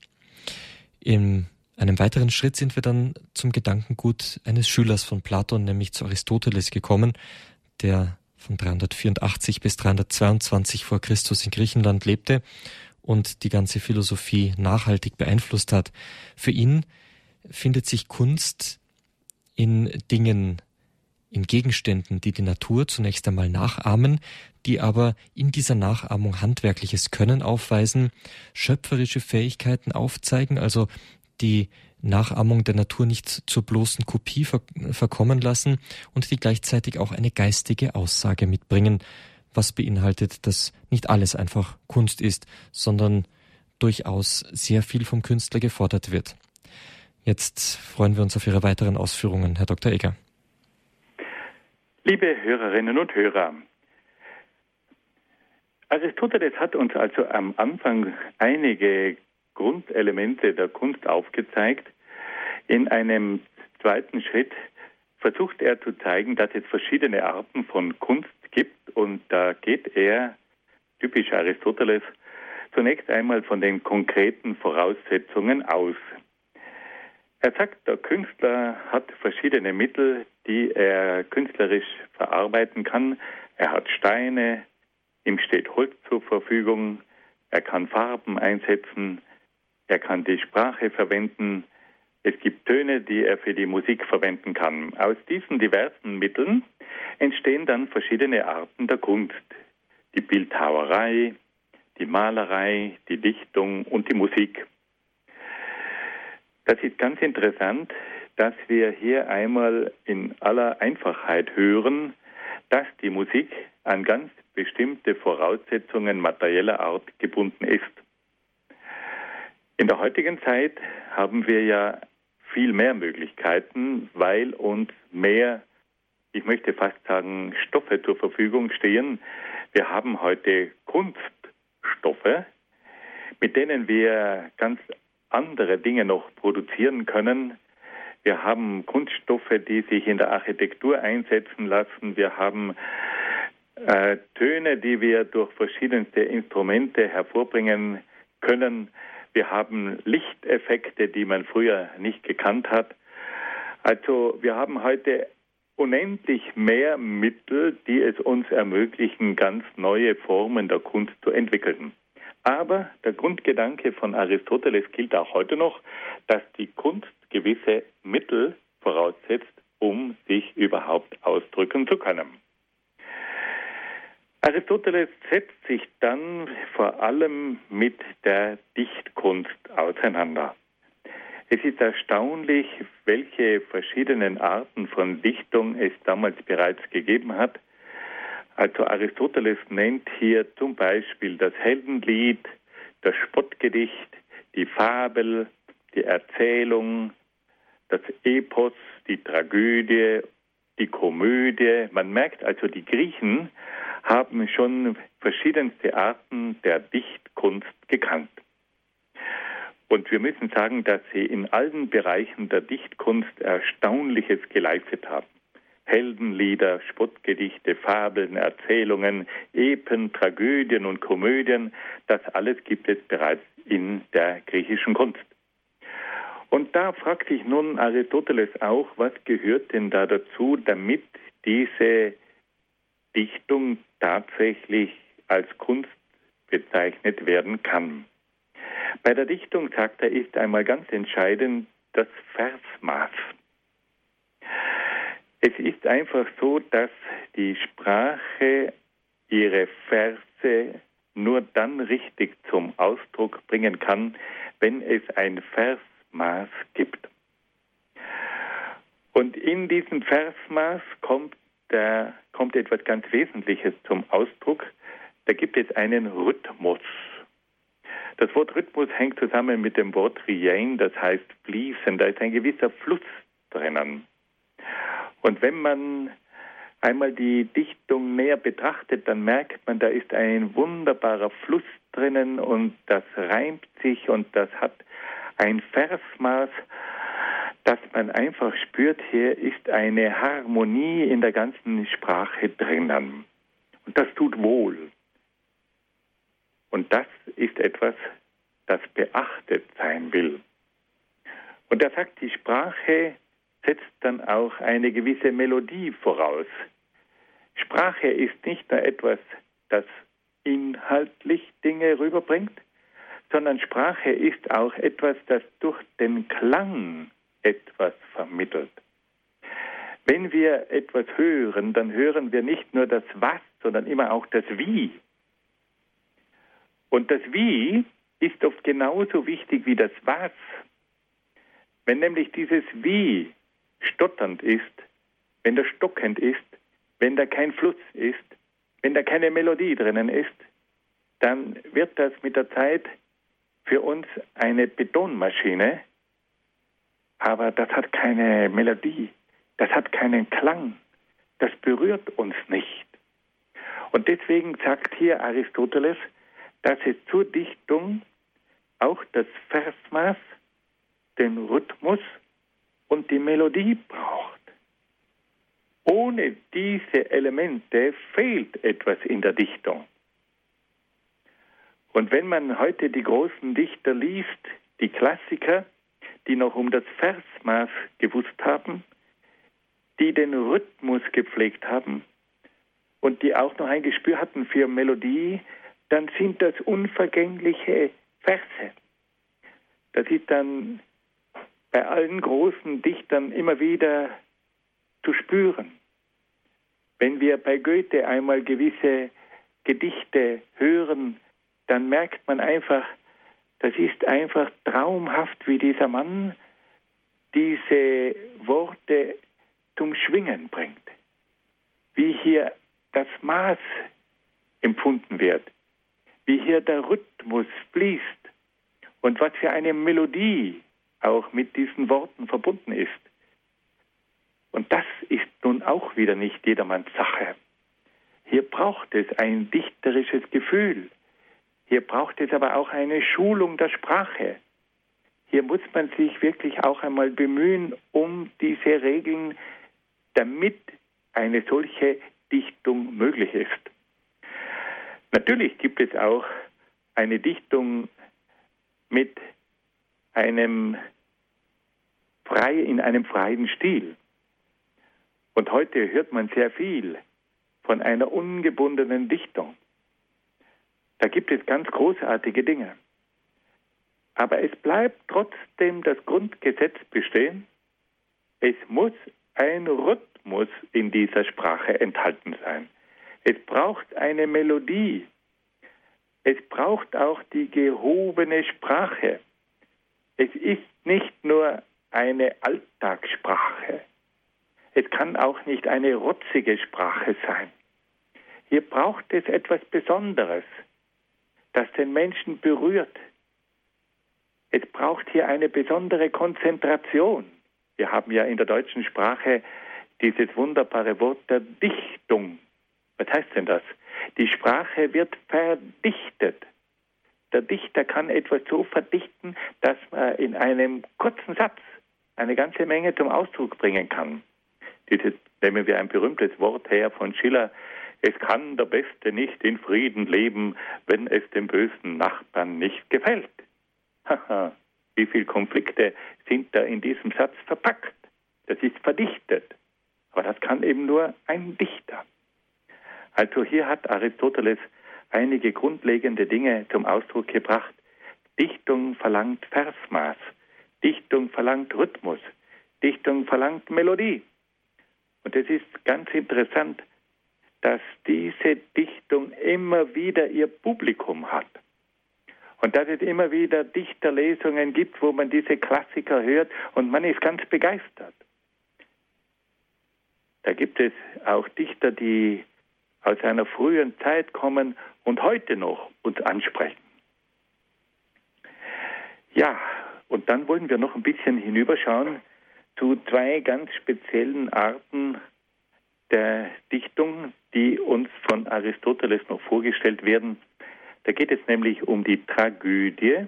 In einem weiteren Schritt sind wir dann zum Gedankengut eines Schülers von Platon, nämlich zu Aristoteles gekommen, der von 384 bis 322 vor Christus in Griechenland lebte und die ganze Philosophie nachhaltig beeinflusst hat. Für ihn findet sich Kunst in Dingen, in Gegenständen, die die Natur zunächst einmal nachahmen, die aber in dieser Nachahmung handwerkliches Können aufweisen, schöpferische Fähigkeiten aufzeigen, also die Nachahmung der Natur nicht zur bloßen Kopie verkommen lassen und die gleichzeitig auch eine geistige Aussage mitbringen, was beinhaltet, dass nicht alles einfach Kunst ist, sondern durchaus sehr viel vom Künstler gefordert wird. Jetzt freuen wir uns auf Ihre weiteren Ausführungen, Herr Dr. Egger. Liebe Hörerinnen und Hörer, Aristoteles hat uns also am Anfang einige Grundelemente der Kunst aufgezeigt. In einem zweiten Schritt versucht er zu zeigen, dass es verschiedene Arten von Kunst gibt und da geht er, typisch Aristoteles, zunächst einmal von den konkreten Voraussetzungen aus. Er sagt, der Künstler hat verschiedene Mittel, die er künstlerisch verarbeiten kann. Er hat Steine, ihm steht Holz zur Verfügung, er kann Farben einsetzen, er kann die Sprache verwenden. Es gibt Töne, die er für die Musik verwenden kann. Aus diesen diversen Mitteln entstehen dann verschiedene Arten der Kunst. Die Bildhauerei, die Malerei, die Dichtung und die Musik. Das ist ganz interessant, dass wir hier einmal in aller Einfachheit hören, dass die Musik an ganz bestimmte Voraussetzungen materieller Art gebunden ist. In der heutigen Zeit haben wir ja viel mehr Möglichkeiten, weil uns mehr, ich möchte fast sagen, Stoffe zur Verfügung stehen. Wir haben heute Kunststoffe, mit denen wir ganz andere Dinge noch produzieren können. Wir haben Kunststoffe, die sich in der Architektur einsetzen lassen. Wir haben äh, Töne, die wir durch verschiedenste Instrumente hervorbringen können. Wir haben Lichteffekte, die man früher nicht gekannt hat. Also wir haben heute unendlich mehr Mittel, die es uns ermöglichen, ganz neue Formen der Kunst zu entwickeln. Aber der Grundgedanke von Aristoteles gilt auch heute noch, dass die Kunst gewisse Mittel voraussetzt, um sich überhaupt ausdrücken zu können. Aristoteles setzt sich dann vor allem mit der Dichtkunst auseinander. Es ist erstaunlich, welche verschiedenen Arten von Dichtung es damals bereits gegeben hat. Also Aristoteles nennt hier zum Beispiel das Heldenlied, das Spottgedicht, die Fabel, die Erzählung, das Epos, die Tragödie, die Komödie. Man merkt also, die Griechen haben schon verschiedenste Arten der Dichtkunst gekannt. Und wir müssen sagen, dass sie in allen Bereichen der Dichtkunst Erstaunliches geleistet haben. Heldenlieder, Spottgedichte, Fabeln, Erzählungen, Epen, Tragödien und Komödien, das alles gibt es bereits in der griechischen Kunst. Und da fragt sich nun Aristoteles auch, was gehört denn da dazu, damit diese Dichtung tatsächlich als Kunst bezeichnet werden kann. Bei der Dichtung, sagt er, ist einmal ganz entscheidend das Versmaß. Es ist einfach so, dass die Sprache ihre Verse nur dann richtig zum Ausdruck bringen kann, wenn es ein Versmaß gibt. Und in diesem Versmaß kommt, der, kommt etwas ganz Wesentliches zum Ausdruck. Da gibt es einen Rhythmus. Das Wort Rhythmus hängt zusammen mit dem Wort Rien, das heißt fließen. Da ist ein gewisser Fluss drinnen. Und wenn man einmal die Dichtung näher betrachtet, dann merkt man, da ist ein wunderbarer Fluss drinnen und das reimt sich und das hat ein Versmaß, dass man einfach spürt, hier ist eine Harmonie in der ganzen Sprache drinnen. Und das tut wohl. Und das ist etwas, das beachtet sein will. Und er sagt, die Sprache setzt dann auch eine gewisse Melodie voraus. Sprache ist nicht nur etwas, das inhaltlich Dinge rüberbringt, sondern Sprache ist auch etwas, das durch den Klang etwas vermittelt. Wenn wir etwas hören, dann hören wir nicht nur das Was, sondern immer auch das Wie. Und das Wie ist oft genauso wichtig wie das Was. Wenn nämlich dieses Wie stotternd ist, wenn das stockend ist, wenn da kein Fluss ist, wenn da keine Melodie drinnen ist, dann wird das mit der Zeit für uns eine Betonmaschine, aber das hat keine Melodie, das hat keinen Klang, das berührt uns nicht. Und deswegen sagt hier Aristoteles, dass es zur Dichtung auch das Versmaß, den Rhythmus und die Melodie braucht. Ohne diese Elemente fehlt etwas in der Dichtung. Und wenn man heute die großen Dichter liest, die Klassiker, die noch um das Versmaß gewusst haben, die den Rhythmus gepflegt haben und die auch noch ein Gespür hatten für Melodie, dann sind das unvergängliche Verse. Das ist dann bei allen großen Dichtern immer wieder zu spüren. Wenn wir bei Goethe einmal gewisse Gedichte hören, dann merkt man einfach, das ist einfach traumhaft, wie dieser Mann diese Worte zum Schwingen bringt. Wie hier das Maß empfunden wird, wie hier der Rhythmus fließt und was für eine Melodie auch mit diesen Worten verbunden ist. Und das ist nun auch wieder nicht jedermanns Sache. Hier braucht es ein dichterisches Gefühl. Hier braucht es aber auch eine Schulung der Sprache. Hier muss man sich wirklich auch einmal bemühen um diese Regeln, damit eine solche Dichtung möglich ist. Natürlich gibt es auch eine Dichtung mit einem frei, in einem freien Stil. Und heute hört man sehr viel von einer ungebundenen Dichtung. Da gibt es ganz großartige Dinge. Aber es bleibt trotzdem das Grundgesetz bestehen. Es muss ein Rhythmus in dieser Sprache enthalten sein. Es braucht eine Melodie. Es braucht auch die gehobene Sprache. Es ist nicht nur eine Alltagssprache. Es kann auch nicht eine rotzige Sprache sein. Hier braucht es etwas Besonderes, das den Menschen berührt. Es braucht hier eine besondere Konzentration. Wir haben ja in der deutschen Sprache dieses wunderbare Wort der Dichtung. Was heißt denn das? Die Sprache wird verdichtet. Der Dichter kann etwas so verdichten, dass man in einem kurzen Satz eine ganze Menge zum Ausdruck bringen kann. Dieses, nehmen wir ein berühmtes Wort her von Schiller, es kann der Beste nicht in Frieden leben, wenn es dem bösen Nachbarn nicht gefällt. Haha, wie viele Konflikte sind da in diesem Satz verpackt? Das ist verdichtet. Aber das kann eben nur ein Dichter. Also hier hat Aristoteles einige grundlegende Dinge zum Ausdruck gebracht. Dichtung verlangt Versmaß, Dichtung verlangt Rhythmus, Dichtung verlangt Melodie. Und es ist ganz interessant, dass diese Dichtung immer wieder ihr Publikum hat. Und dass es immer wieder Dichterlesungen gibt, wo man diese Klassiker hört und man ist ganz begeistert. Da gibt es auch Dichter, die aus einer frühen Zeit kommen und heute noch uns ansprechen. Ja, und dann wollen wir noch ein bisschen hinüberschauen zu zwei ganz speziellen Arten der Dichtung, die uns von Aristoteles noch vorgestellt werden. Da geht es nämlich um die Tragödie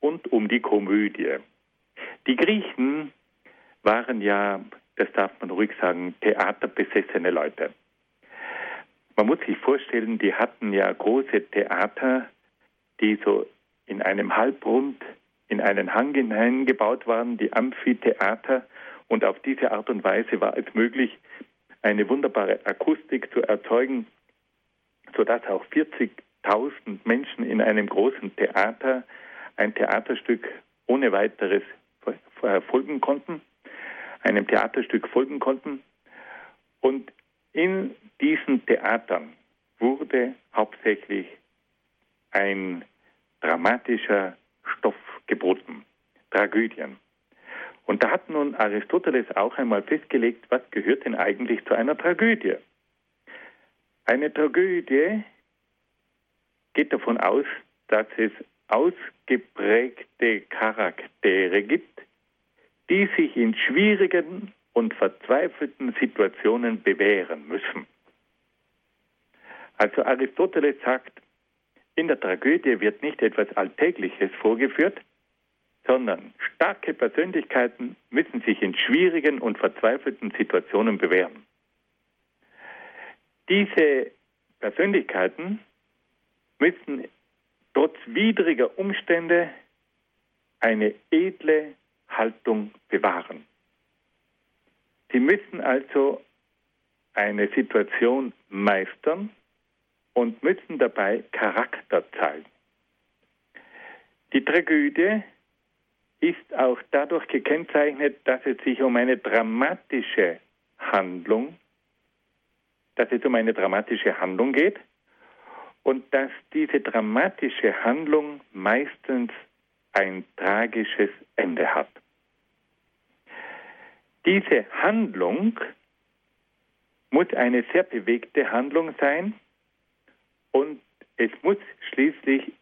und um die Komödie. Die Griechen waren ja, das darf man ruhig sagen, theaterbesessene Leute. Man muss sich vorstellen, die hatten ja große Theater, die so in einem Halbrund in einen Hang hineingebaut waren, die Amphitheater. Und auf diese Art und Weise war es möglich, eine wunderbare Akustik zu erzeugen, sodass auch 40.000 Menschen in einem großen Theater ein Theaterstück ohne weiteres folgen konnten, einem Theaterstück folgen konnten. Und in diesen Theatern wurde hauptsächlich ein dramatischer Stoff geboten, Tragödien. Und da hat nun Aristoteles auch einmal festgelegt, was gehört denn eigentlich zu einer Tragödie. Eine Tragödie geht davon aus, dass es ausgeprägte Charaktere gibt, die sich in schwierigen und verzweifelten Situationen bewähren müssen. Also Aristoteles sagt, in der Tragödie wird nicht etwas Alltägliches vorgeführt, sondern starke Persönlichkeiten müssen sich in schwierigen und verzweifelten Situationen bewähren. Diese Persönlichkeiten müssen trotz widriger Umstände eine edle Haltung bewahren. Sie müssen also eine Situation meistern und müssen dabei Charakter zeigen. Die Tragödie ist auch dadurch gekennzeichnet, dass es sich um eine dramatische Handlung, dass es um eine dramatische Handlung geht und dass diese dramatische Handlung meistens ein tragisches Ende hat. Diese Handlung muss eine sehr bewegte Handlung sein und es muss schließlich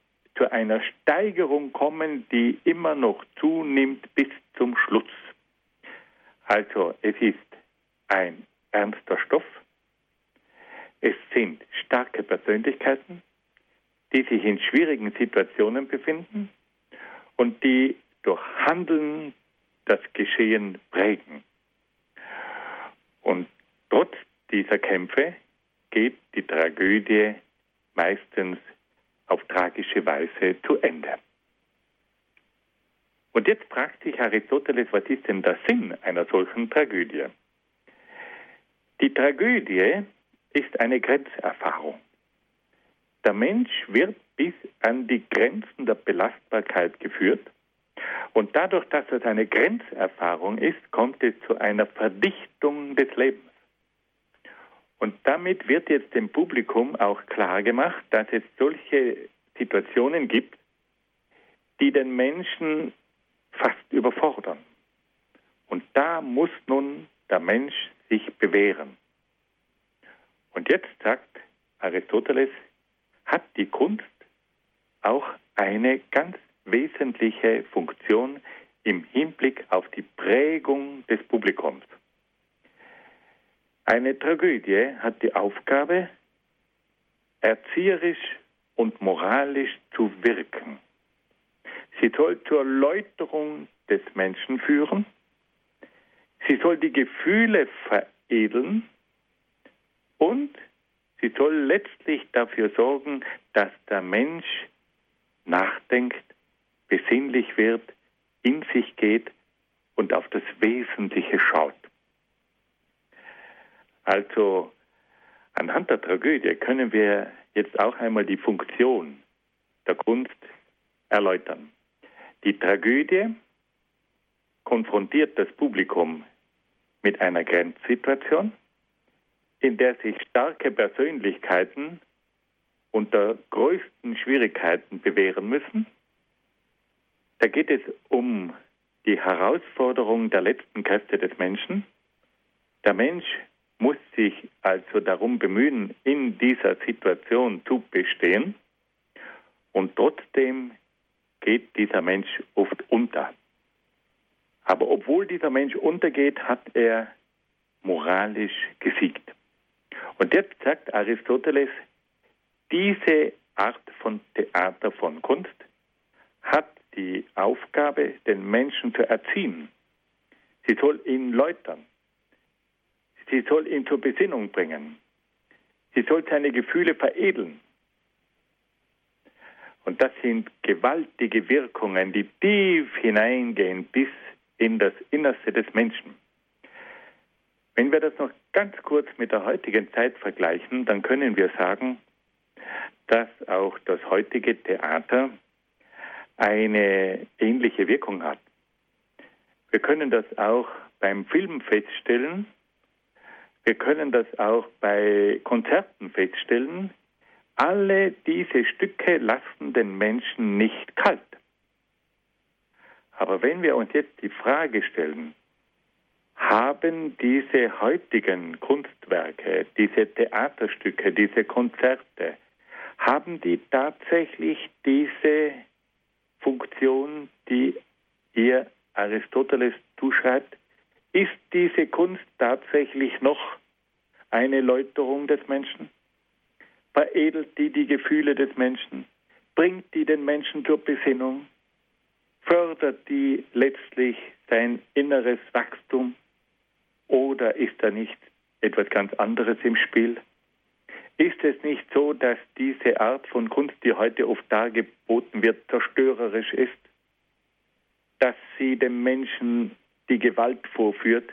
zu einer Steigerung kommen, die immer noch zunimmt bis zum Schluss. Also es ist ein ernster Stoff, es sind starke Persönlichkeiten, die sich in schwierigen Situationen befinden und die durch Handeln das Geschehen prägen. Und trotz dieser Kämpfe geht die Tragödie meistens auf tragische Weise zu Ende. Und jetzt fragt sich Aristoteles, was ist denn der Sinn einer solchen Tragödie? Die Tragödie ist eine Grenzerfahrung. Der Mensch wird bis an die Grenzen der Belastbarkeit geführt und dadurch, dass es eine Grenzerfahrung ist, kommt es zu einer Verdichtung des Lebens. Und damit wird jetzt dem Publikum auch klar gemacht, dass es solche Situationen gibt, die den Menschen fast überfordern. Und da muss nun der Mensch sich bewähren. Und jetzt sagt Aristoteles, hat die Kunst auch eine ganz wesentliche Funktion im Hinblick auf die Prägung des Publikums. Eine Tragödie hat die Aufgabe, erzieherisch und moralisch zu wirken. Sie soll zur Läuterung des Menschen führen. Sie soll die Gefühle veredeln und sie soll letztlich dafür sorgen, dass der Mensch nachdenkt, besinnlich wird, in sich geht und auf das Wesentliche schaut. Also anhand der Tragödie können wir jetzt auch einmal die Funktion der Kunst erläutern. Die Tragödie konfrontiert das Publikum mit einer Grenzsituation, in der sich starke Persönlichkeiten unter größten Schwierigkeiten bewähren müssen. Da geht es um die Herausforderung der letzten Kräfte des Menschen. Der Mensch muss sich also darum bemühen, in dieser Situation zu bestehen. Und trotzdem geht dieser Mensch oft unter. Aber obwohl dieser Mensch untergeht, hat er moralisch gesiegt. Und jetzt sagt Aristoteles, diese Art von Theater, von Kunst, hat die Aufgabe, den Menschen zu erziehen. Sie soll ihn läutern. Sie soll ihn zur Besinnung bringen. Sie soll seine Gefühle veredeln. Und das sind gewaltige Wirkungen, die tief hineingehen bis in das Innerste des Menschen. Wenn wir das noch ganz kurz mit der heutigen Zeit vergleichen, dann können wir sagen, dass auch das heutige Theater eine ähnliche Wirkung hat. Wir können das auch beim Film feststellen, wir können das auch bei Konzerten feststellen. Alle diese Stücke lassen den Menschen nicht kalt. Aber wenn wir uns jetzt die Frage stellen, haben diese heutigen Kunstwerke, diese Theaterstücke, diese Konzerte, haben die tatsächlich diese Funktion, die ihr Aristoteles zuschreibt? Ist diese Kunst tatsächlich noch eine Läuterung des Menschen? Veredelt die die Gefühle des Menschen? Bringt die den Menschen zur Besinnung? Fördert die letztlich sein inneres Wachstum? Oder ist da nicht etwas ganz anderes im Spiel? Ist es nicht so, dass diese Art von Kunst, die heute oft dargeboten wird, zerstörerisch ist? Dass sie dem Menschen die Gewalt vorführt,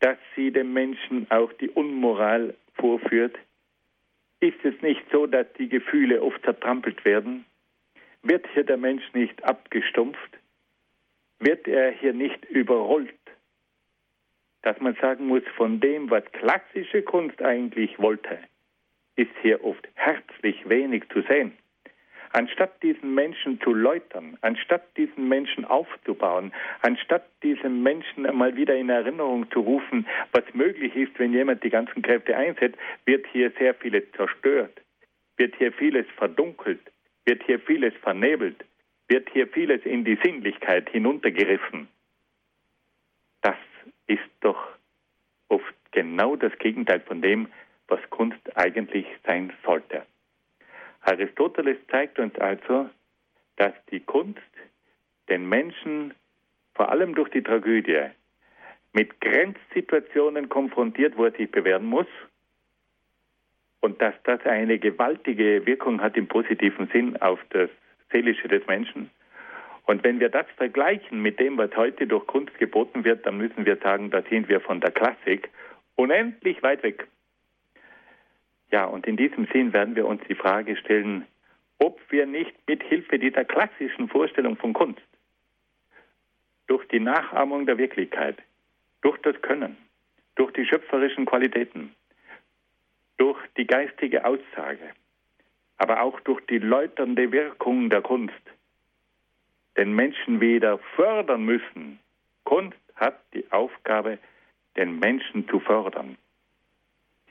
dass sie dem Menschen auch die Unmoral vorführt? Ist es nicht so, dass die Gefühle oft zertrampelt werden? Wird hier der Mensch nicht abgestumpft? Wird er hier nicht überrollt? Dass man sagen muss, von dem, was klassische Kunst eigentlich wollte, ist hier oft herzlich wenig zu sehen. Anstatt diesen Menschen zu läutern, anstatt diesen Menschen aufzubauen, anstatt diesen Menschen einmal wieder in Erinnerung zu rufen, was möglich ist, wenn jemand die ganzen Kräfte einsetzt, wird hier sehr vieles zerstört, wird hier vieles verdunkelt, wird hier vieles vernebelt, wird hier vieles in die Sinnlichkeit hinuntergerissen. Das ist doch oft genau das Gegenteil von dem, was Kunst eigentlich sein sollte. Aristoteles zeigt uns also, dass die Kunst den Menschen vor allem durch die Tragödie mit Grenzsituationen konfrontiert, wo er sich bewähren muss und dass das eine gewaltige Wirkung hat im positiven Sinn auf das Seelische des Menschen. Und wenn wir das vergleichen mit dem, was heute durch Kunst geboten wird, dann müssen wir sagen, da sind wir von der Klassik unendlich weit weg. Ja, und in diesem Sinn werden wir uns die Frage stellen, ob wir nicht mit Hilfe dieser klassischen Vorstellung von Kunst, durch die Nachahmung der Wirklichkeit, durch das Können, durch die schöpferischen Qualitäten, durch die geistige Aussage, aber auch durch die läuternde Wirkung der Kunst den Menschen wieder fördern müssen. Kunst hat die Aufgabe, den Menschen zu fördern.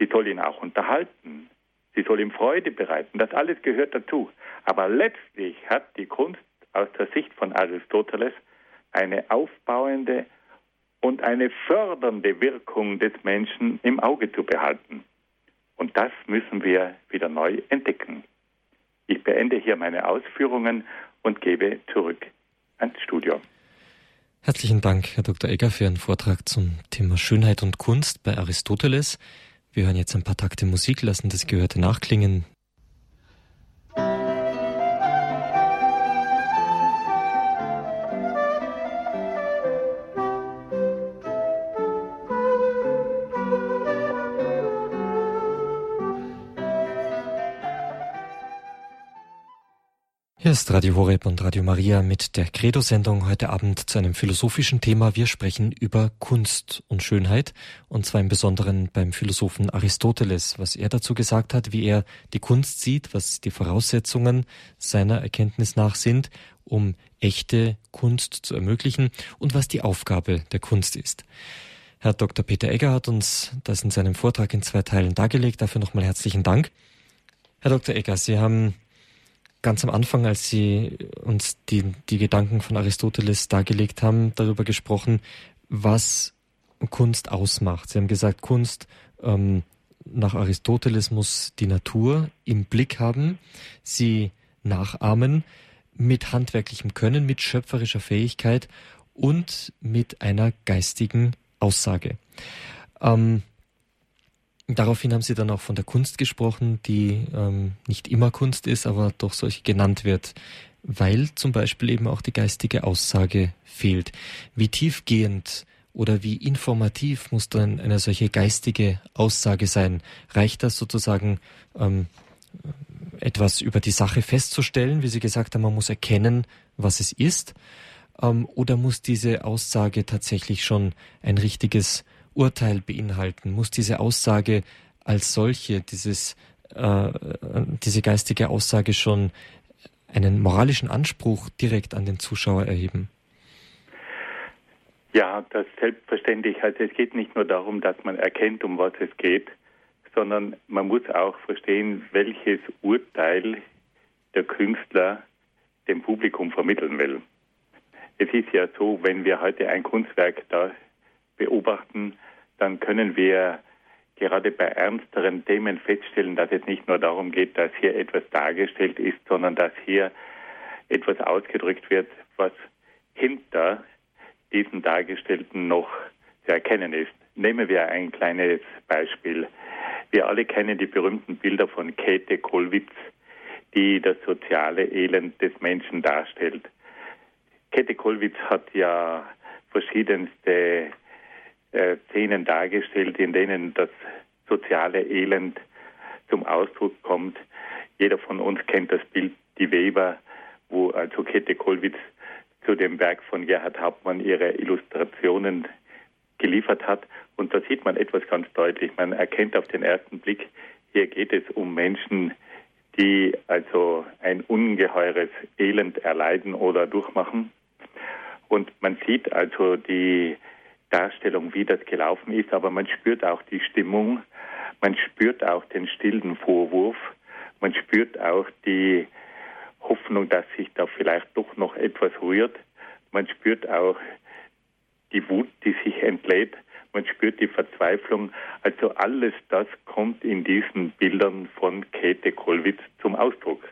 Sie soll ihn auch unterhalten. Sie soll ihm Freude bereiten. Das alles gehört dazu. Aber letztlich hat die Kunst aus der Sicht von Aristoteles eine aufbauende und eine fördernde Wirkung des Menschen im Auge zu behalten. Und das müssen wir wieder neu entdecken. Ich beende hier meine Ausführungen und gebe zurück ans Studio. Herzlichen Dank, Herr Dr. Egger, für Ihren Vortrag zum Thema Schönheit und Kunst bei Aristoteles. Wir hören jetzt ein paar Takte Musik, lassen das Gehörte nachklingen. Ist Radio Horeb und Radio Maria mit der Credo-Sendung heute Abend zu einem philosophischen Thema. Wir sprechen über Kunst und Schönheit und zwar im Besonderen beim Philosophen Aristoteles, was er dazu gesagt hat, wie er die Kunst sieht, was die Voraussetzungen seiner Erkenntnis nach sind, um echte Kunst zu ermöglichen und was die Aufgabe der Kunst ist. Herr Dr. Peter Egger hat uns das in seinem Vortrag in zwei Teilen dargelegt. Dafür nochmal herzlichen Dank. Herr Dr. Egger, Sie haben ganz am Anfang, als Sie uns die, die Gedanken von Aristoteles dargelegt haben, darüber gesprochen, was Kunst ausmacht. Sie haben gesagt, Kunst ähm, nach Aristoteles muss die Natur im Blick haben, sie nachahmen mit handwerklichem Können, mit schöpferischer Fähigkeit und mit einer geistigen Aussage. Ähm, Daraufhin haben Sie dann auch von der Kunst gesprochen, die ähm, nicht immer Kunst ist, aber doch solche genannt wird, weil zum Beispiel eben auch die geistige Aussage fehlt. Wie tiefgehend oder wie informativ muss dann eine solche geistige Aussage sein? Reicht das sozusagen ähm, etwas über die Sache festzustellen, wie Sie gesagt haben, man muss erkennen, was es ist? Ähm, oder muss diese Aussage tatsächlich schon ein richtiges Urteil beinhalten? Muss diese Aussage als solche, dieses, äh, diese geistige Aussage schon einen moralischen Anspruch direkt an den Zuschauer erheben? Ja, das selbstverständlich. Also es geht nicht nur darum, dass man erkennt, um was es geht, sondern man muss auch verstehen, welches Urteil der Künstler dem Publikum vermitteln will. Es ist ja so, wenn wir heute ein Kunstwerk da beobachten, dann können wir gerade bei ernsteren Themen feststellen, dass es nicht nur darum geht, dass hier etwas dargestellt ist, sondern dass hier etwas ausgedrückt wird, was hinter diesem Dargestellten noch zu erkennen ist. Nehmen wir ein kleines Beispiel. Wir alle kennen die berühmten Bilder von Käthe Kollwitz, die das soziale Elend des Menschen darstellt. Käthe Kollwitz hat ja verschiedenste äh, Szenen dargestellt, in denen das soziale Elend zum Ausdruck kommt. Jeder von uns kennt das Bild Die Weber, wo also Käthe Kollwitz zu dem Werk von Gerhard Hauptmann ihre Illustrationen geliefert hat. Und da sieht man etwas ganz deutlich. Man erkennt auf den ersten Blick, hier geht es um Menschen, die also ein ungeheures Elend erleiden oder durchmachen. Und man sieht also die Darstellung, wie das gelaufen ist, aber man spürt auch die Stimmung, man spürt auch den stillen Vorwurf, man spürt auch die Hoffnung, dass sich da vielleicht doch noch etwas rührt, man spürt auch die Wut, die sich entlädt, man spürt die Verzweiflung. Also alles das kommt in diesen Bildern von Käthe Kollwitz zum Ausdruck.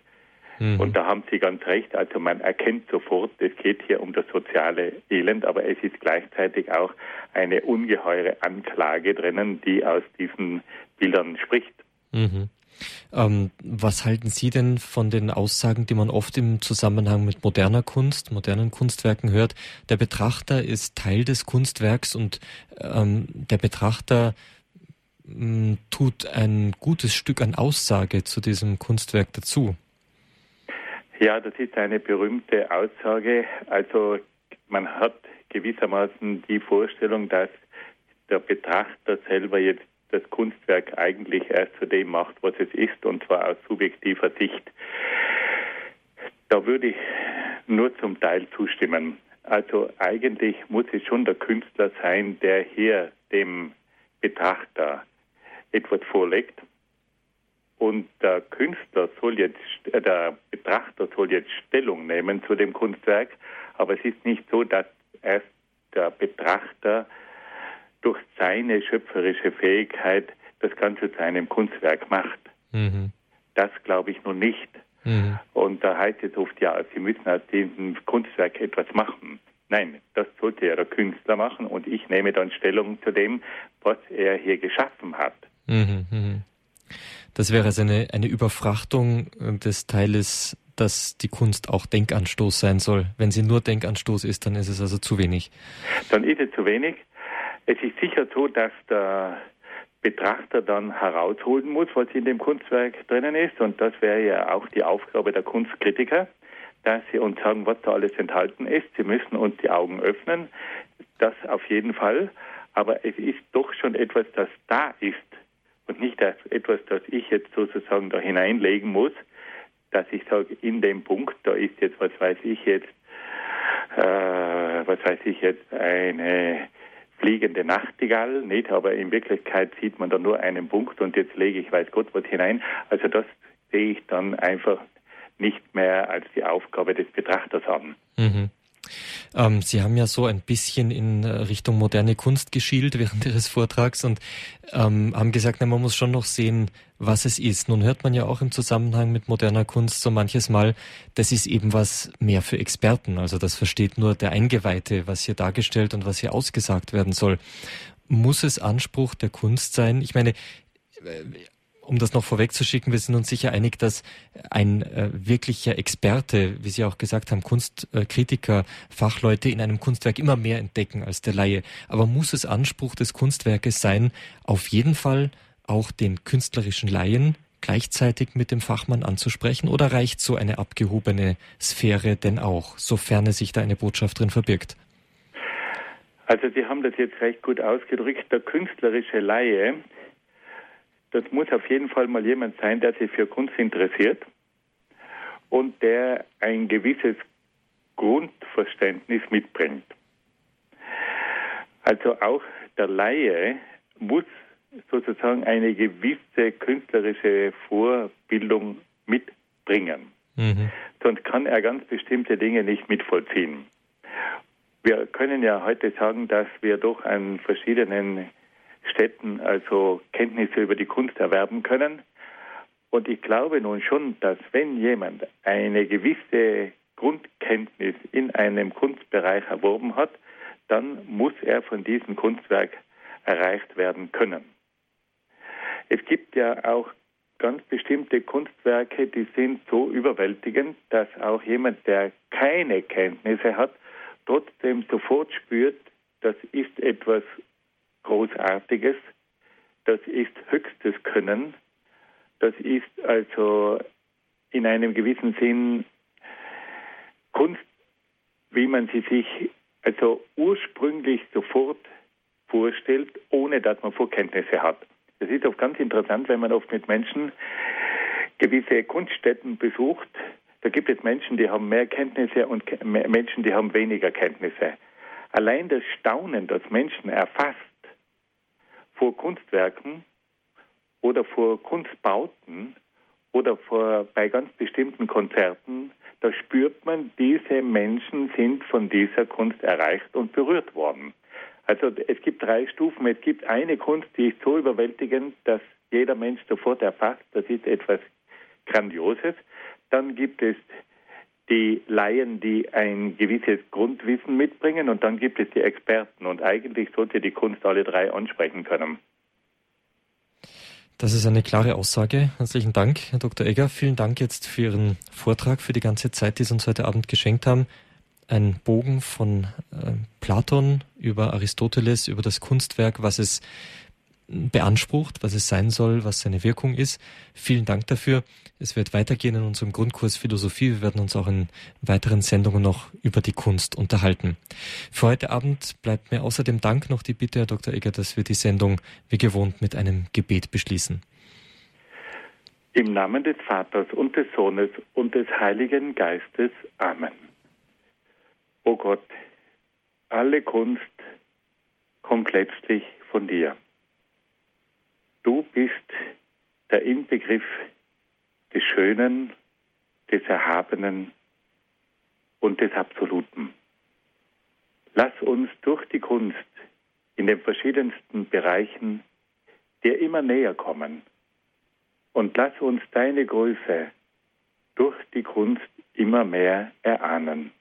Mhm. Und da haben Sie ganz recht. Also man erkennt sofort, es geht hier um das soziale Elend, aber es ist gleichzeitig auch eine ungeheure Anklage drinnen, die aus diesen Bildern spricht. Mhm. Ähm, was halten Sie denn von den Aussagen, die man oft im Zusammenhang mit moderner Kunst, modernen Kunstwerken hört? Der Betrachter ist Teil des Kunstwerks und ähm, der Betrachter mh, tut ein gutes Stück an Aussage zu diesem Kunstwerk dazu. Ja, das ist eine berühmte Aussage. Also man hat gewissermaßen die Vorstellung, dass der Betrachter selber jetzt das Kunstwerk eigentlich erst zu dem macht, was es ist, und zwar aus subjektiver Sicht. Da würde ich nur zum Teil zustimmen. Also eigentlich muss es schon der Künstler sein, der hier dem Betrachter etwas vorlegt. Und der Künstler soll jetzt, äh, der Betrachter soll jetzt Stellung nehmen zu dem Kunstwerk, aber es ist nicht so, dass erst der Betrachter durch seine schöpferische Fähigkeit das Ganze zu einem Kunstwerk macht. Mhm. Das glaube ich nun nicht. Mhm. Und da heißt es oft, ja, Sie müssen aus diesem Kunstwerk etwas machen. Nein, das sollte ja der Künstler machen und ich nehme dann Stellung zu dem, was er hier geschaffen hat. Mhm, mhm. Das wäre also eine, eine Überfrachtung äh, des Teiles, dass die Kunst auch Denkanstoß sein soll. Wenn sie nur Denkanstoß ist, dann ist es also zu wenig. Dann ist es zu wenig. Es ist sicher so, dass der Betrachter dann herausholen muss, was in dem Kunstwerk drinnen ist. Und das wäre ja auch die Aufgabe der Kunstkritiker, dass sie uns sagen, was da alles enthalten ist. Sie müssen uns die Augen öffnen. Das auf jeden Fall. Aber es ist doch schon etwas, das da ist und nicht etwas, das ich jetzt sozusagen da hineinlegen muss, dass ich sage, in dem Punkt, da ist jetzt, was weiß ich jetzt, äh, was weiß ich jetzt, eine fliegende Nachtigall, nicht? Aber in Wirklichkeit sieht man da nur einen Punkt und jetzt lege ich weiß Gott was hinein. Also das sehe ich dann einfach nicht mehr als die Aufgabe des Betrachters an. Mhm. Ähm, Sie haben ja so ein bisschen in Richtung moderne Kunst geschielt während Ihres Vortrags und ähm, haben gesagt, na, man muss schon noch sehen, was es ist. Nun hört man ja auch im Zusammenhang mit moderner Kunst so manches Mal, das ist eben was mehr für Experten. Also das versteht nur der Eingeweihte, was hier dargestellt und was hier ausgesagt werden soll. Muss es Anspruch der Kunst sein? Ich meine, um das noch vorwegzuschicken, wir sind uns sicher einig, dass ein äh, wirklicher Experte, wie Sie auch gesagt haben, Kunstkritiker, Fachleute in einem Kunstwerk immer mehr entdecken als der Laie. Aber muss es Anspruch des Kunstwerkes sein, auf jeden Fall auch den künstlerischen Laien gleichzeitig mit dem Fachmann anzusprechen oder reicht so eine abgehobene Sphäre denn auch, sofern sich da eine Botschaft drin verbirgt? Also Sie haben das jetzt recht gut ausgedrückt. Der künstlerische Laie das muss auf jeden Fall mal jemand sein, der sich für Kunst interessiert und der ein gewisses Grundverständnis mitbringt. Also auch der Laie muss sozusagen eine gewisse künstlerische Vorbildung mitbringen. Mhm. Sonst kann er ganz bestimmte Dinge nicht mitvollziehen. Wir können ja heute sagen, dass wir doch an verschiedenen Städten also Kenntnisse über die Kunst erwerben können. Und ich glaube nun schon, dass wenn jemand eine gewisse Grundkenntnis in einem Kunstbereich erworben hat, dann muss er von diesem Kunstwerk erreicht werden können. Es gibt ja auch ganz bestimmte Kunstwerke, die sind so überwältigend, dass auch jemand, der keine Kenntnisse hat, trotzdem sofort spürt, das ist etwas Großartiges. Das ist höchstes Können. Das ist also in einem gewissen Sinn Kunst, wie man sie sich also ursprünglich sofort vorstellt, ohne dass man Vorkenntnisse hat. Das ist auch ganz interessant, wenn man oft mit Menschen gewisse Kunststätten besucht. Da gibt es Menschen, die haben mehr Kenntnisse und Menschen, die haben weniger Kenntnisse. Allein das Staunen, das Menschen erfasst, vor Kunstwerken oder vor Kunstbauten oder vor, bei ganz bestimmten Konzerten, da spürt man, diese Menschen sind von dieser Kunst erreicht und berührt worden. Also es gibt drei Stufen. Es gibt eine Kunst, die ist so überwältigend, dass jeder Mensch sofort erfasst, das ist etwas Grandioses. Dann gibt es die Laien, die ein gewisses Grundwissen mitbringen und dann gibt es die Experten und eigentlich sollte die Kunst alle drei ansprechen können. Das ist eine klare Aussage. Herzlichen Dank, Herr Dr. Egger. Vielen Dank jetzt für Ihren Vortrag, für die ganze Zeit, die Sie uns heute Abend geschenkt haben. Ein Bogen von äh, Platon über Aristoteles, über das Kunstwerk, was es beansprucht, was es sein soll, was seine Wirkung ist. Vielen Dank dafür. Es wird weitergehen in unserem Grundkurs Philosophie. Wir werden uns auch in weiteren Sendungen noch über die Kunst unterhalten. Für heute Abend bleibt mir außerdem Dank noch die Bitte, Herr Dr. Egger, dass wir die Sendung wie gewohnt mit einem Gebet beschließen. Im Namen des Vaters und des Sohnes und des Heiligen Geistes. Amen. O Gott, alle Kunst kommt letztlich von dir. Du bist der Inbegriff des Schönen, des Erhabenen und des Absoluten. Lass uns durch die Kunst in den verschiedensten Bereichen dir immer näher kommen und lass uns deine Größe durch die Kunst immer mehr erahnen.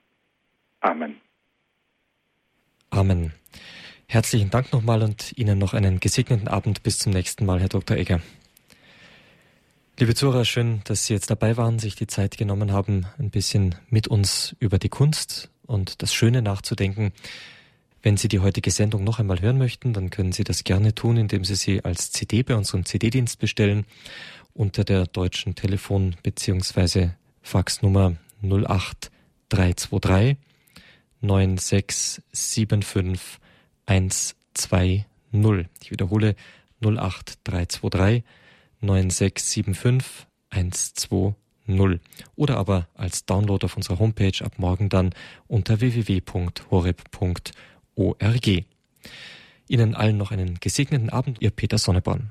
Amen. Amen. Herzlichen Dank nochmal und Ihnen noch einen gesegneten Abend. Bis zum nächsten Mal, Herr Dr. Egger. Liebe Zuhörer, schön, dass Sie jetzt dabei waren, sich die Zeit genommen haben, ein bisschen mit uns über die Kunst und das Schöne nachzudenken. Wenn Sie die heutige Sendung noch einmal hören möchten, dann können Sie das gerne tun, indem Sie sie als CD bei unserem CD-Dienst bestellen unter der deutschen Telefon- bzw. Faxnummer 08323 9675 120. Ich wiederhole 08323 9675 120 oder aber als Download auf unserer Homepage ab morgen dann unter www.horeb.org. Ihnen allen noch einen gesegneten Abend, Ihr Peter Sonneborn.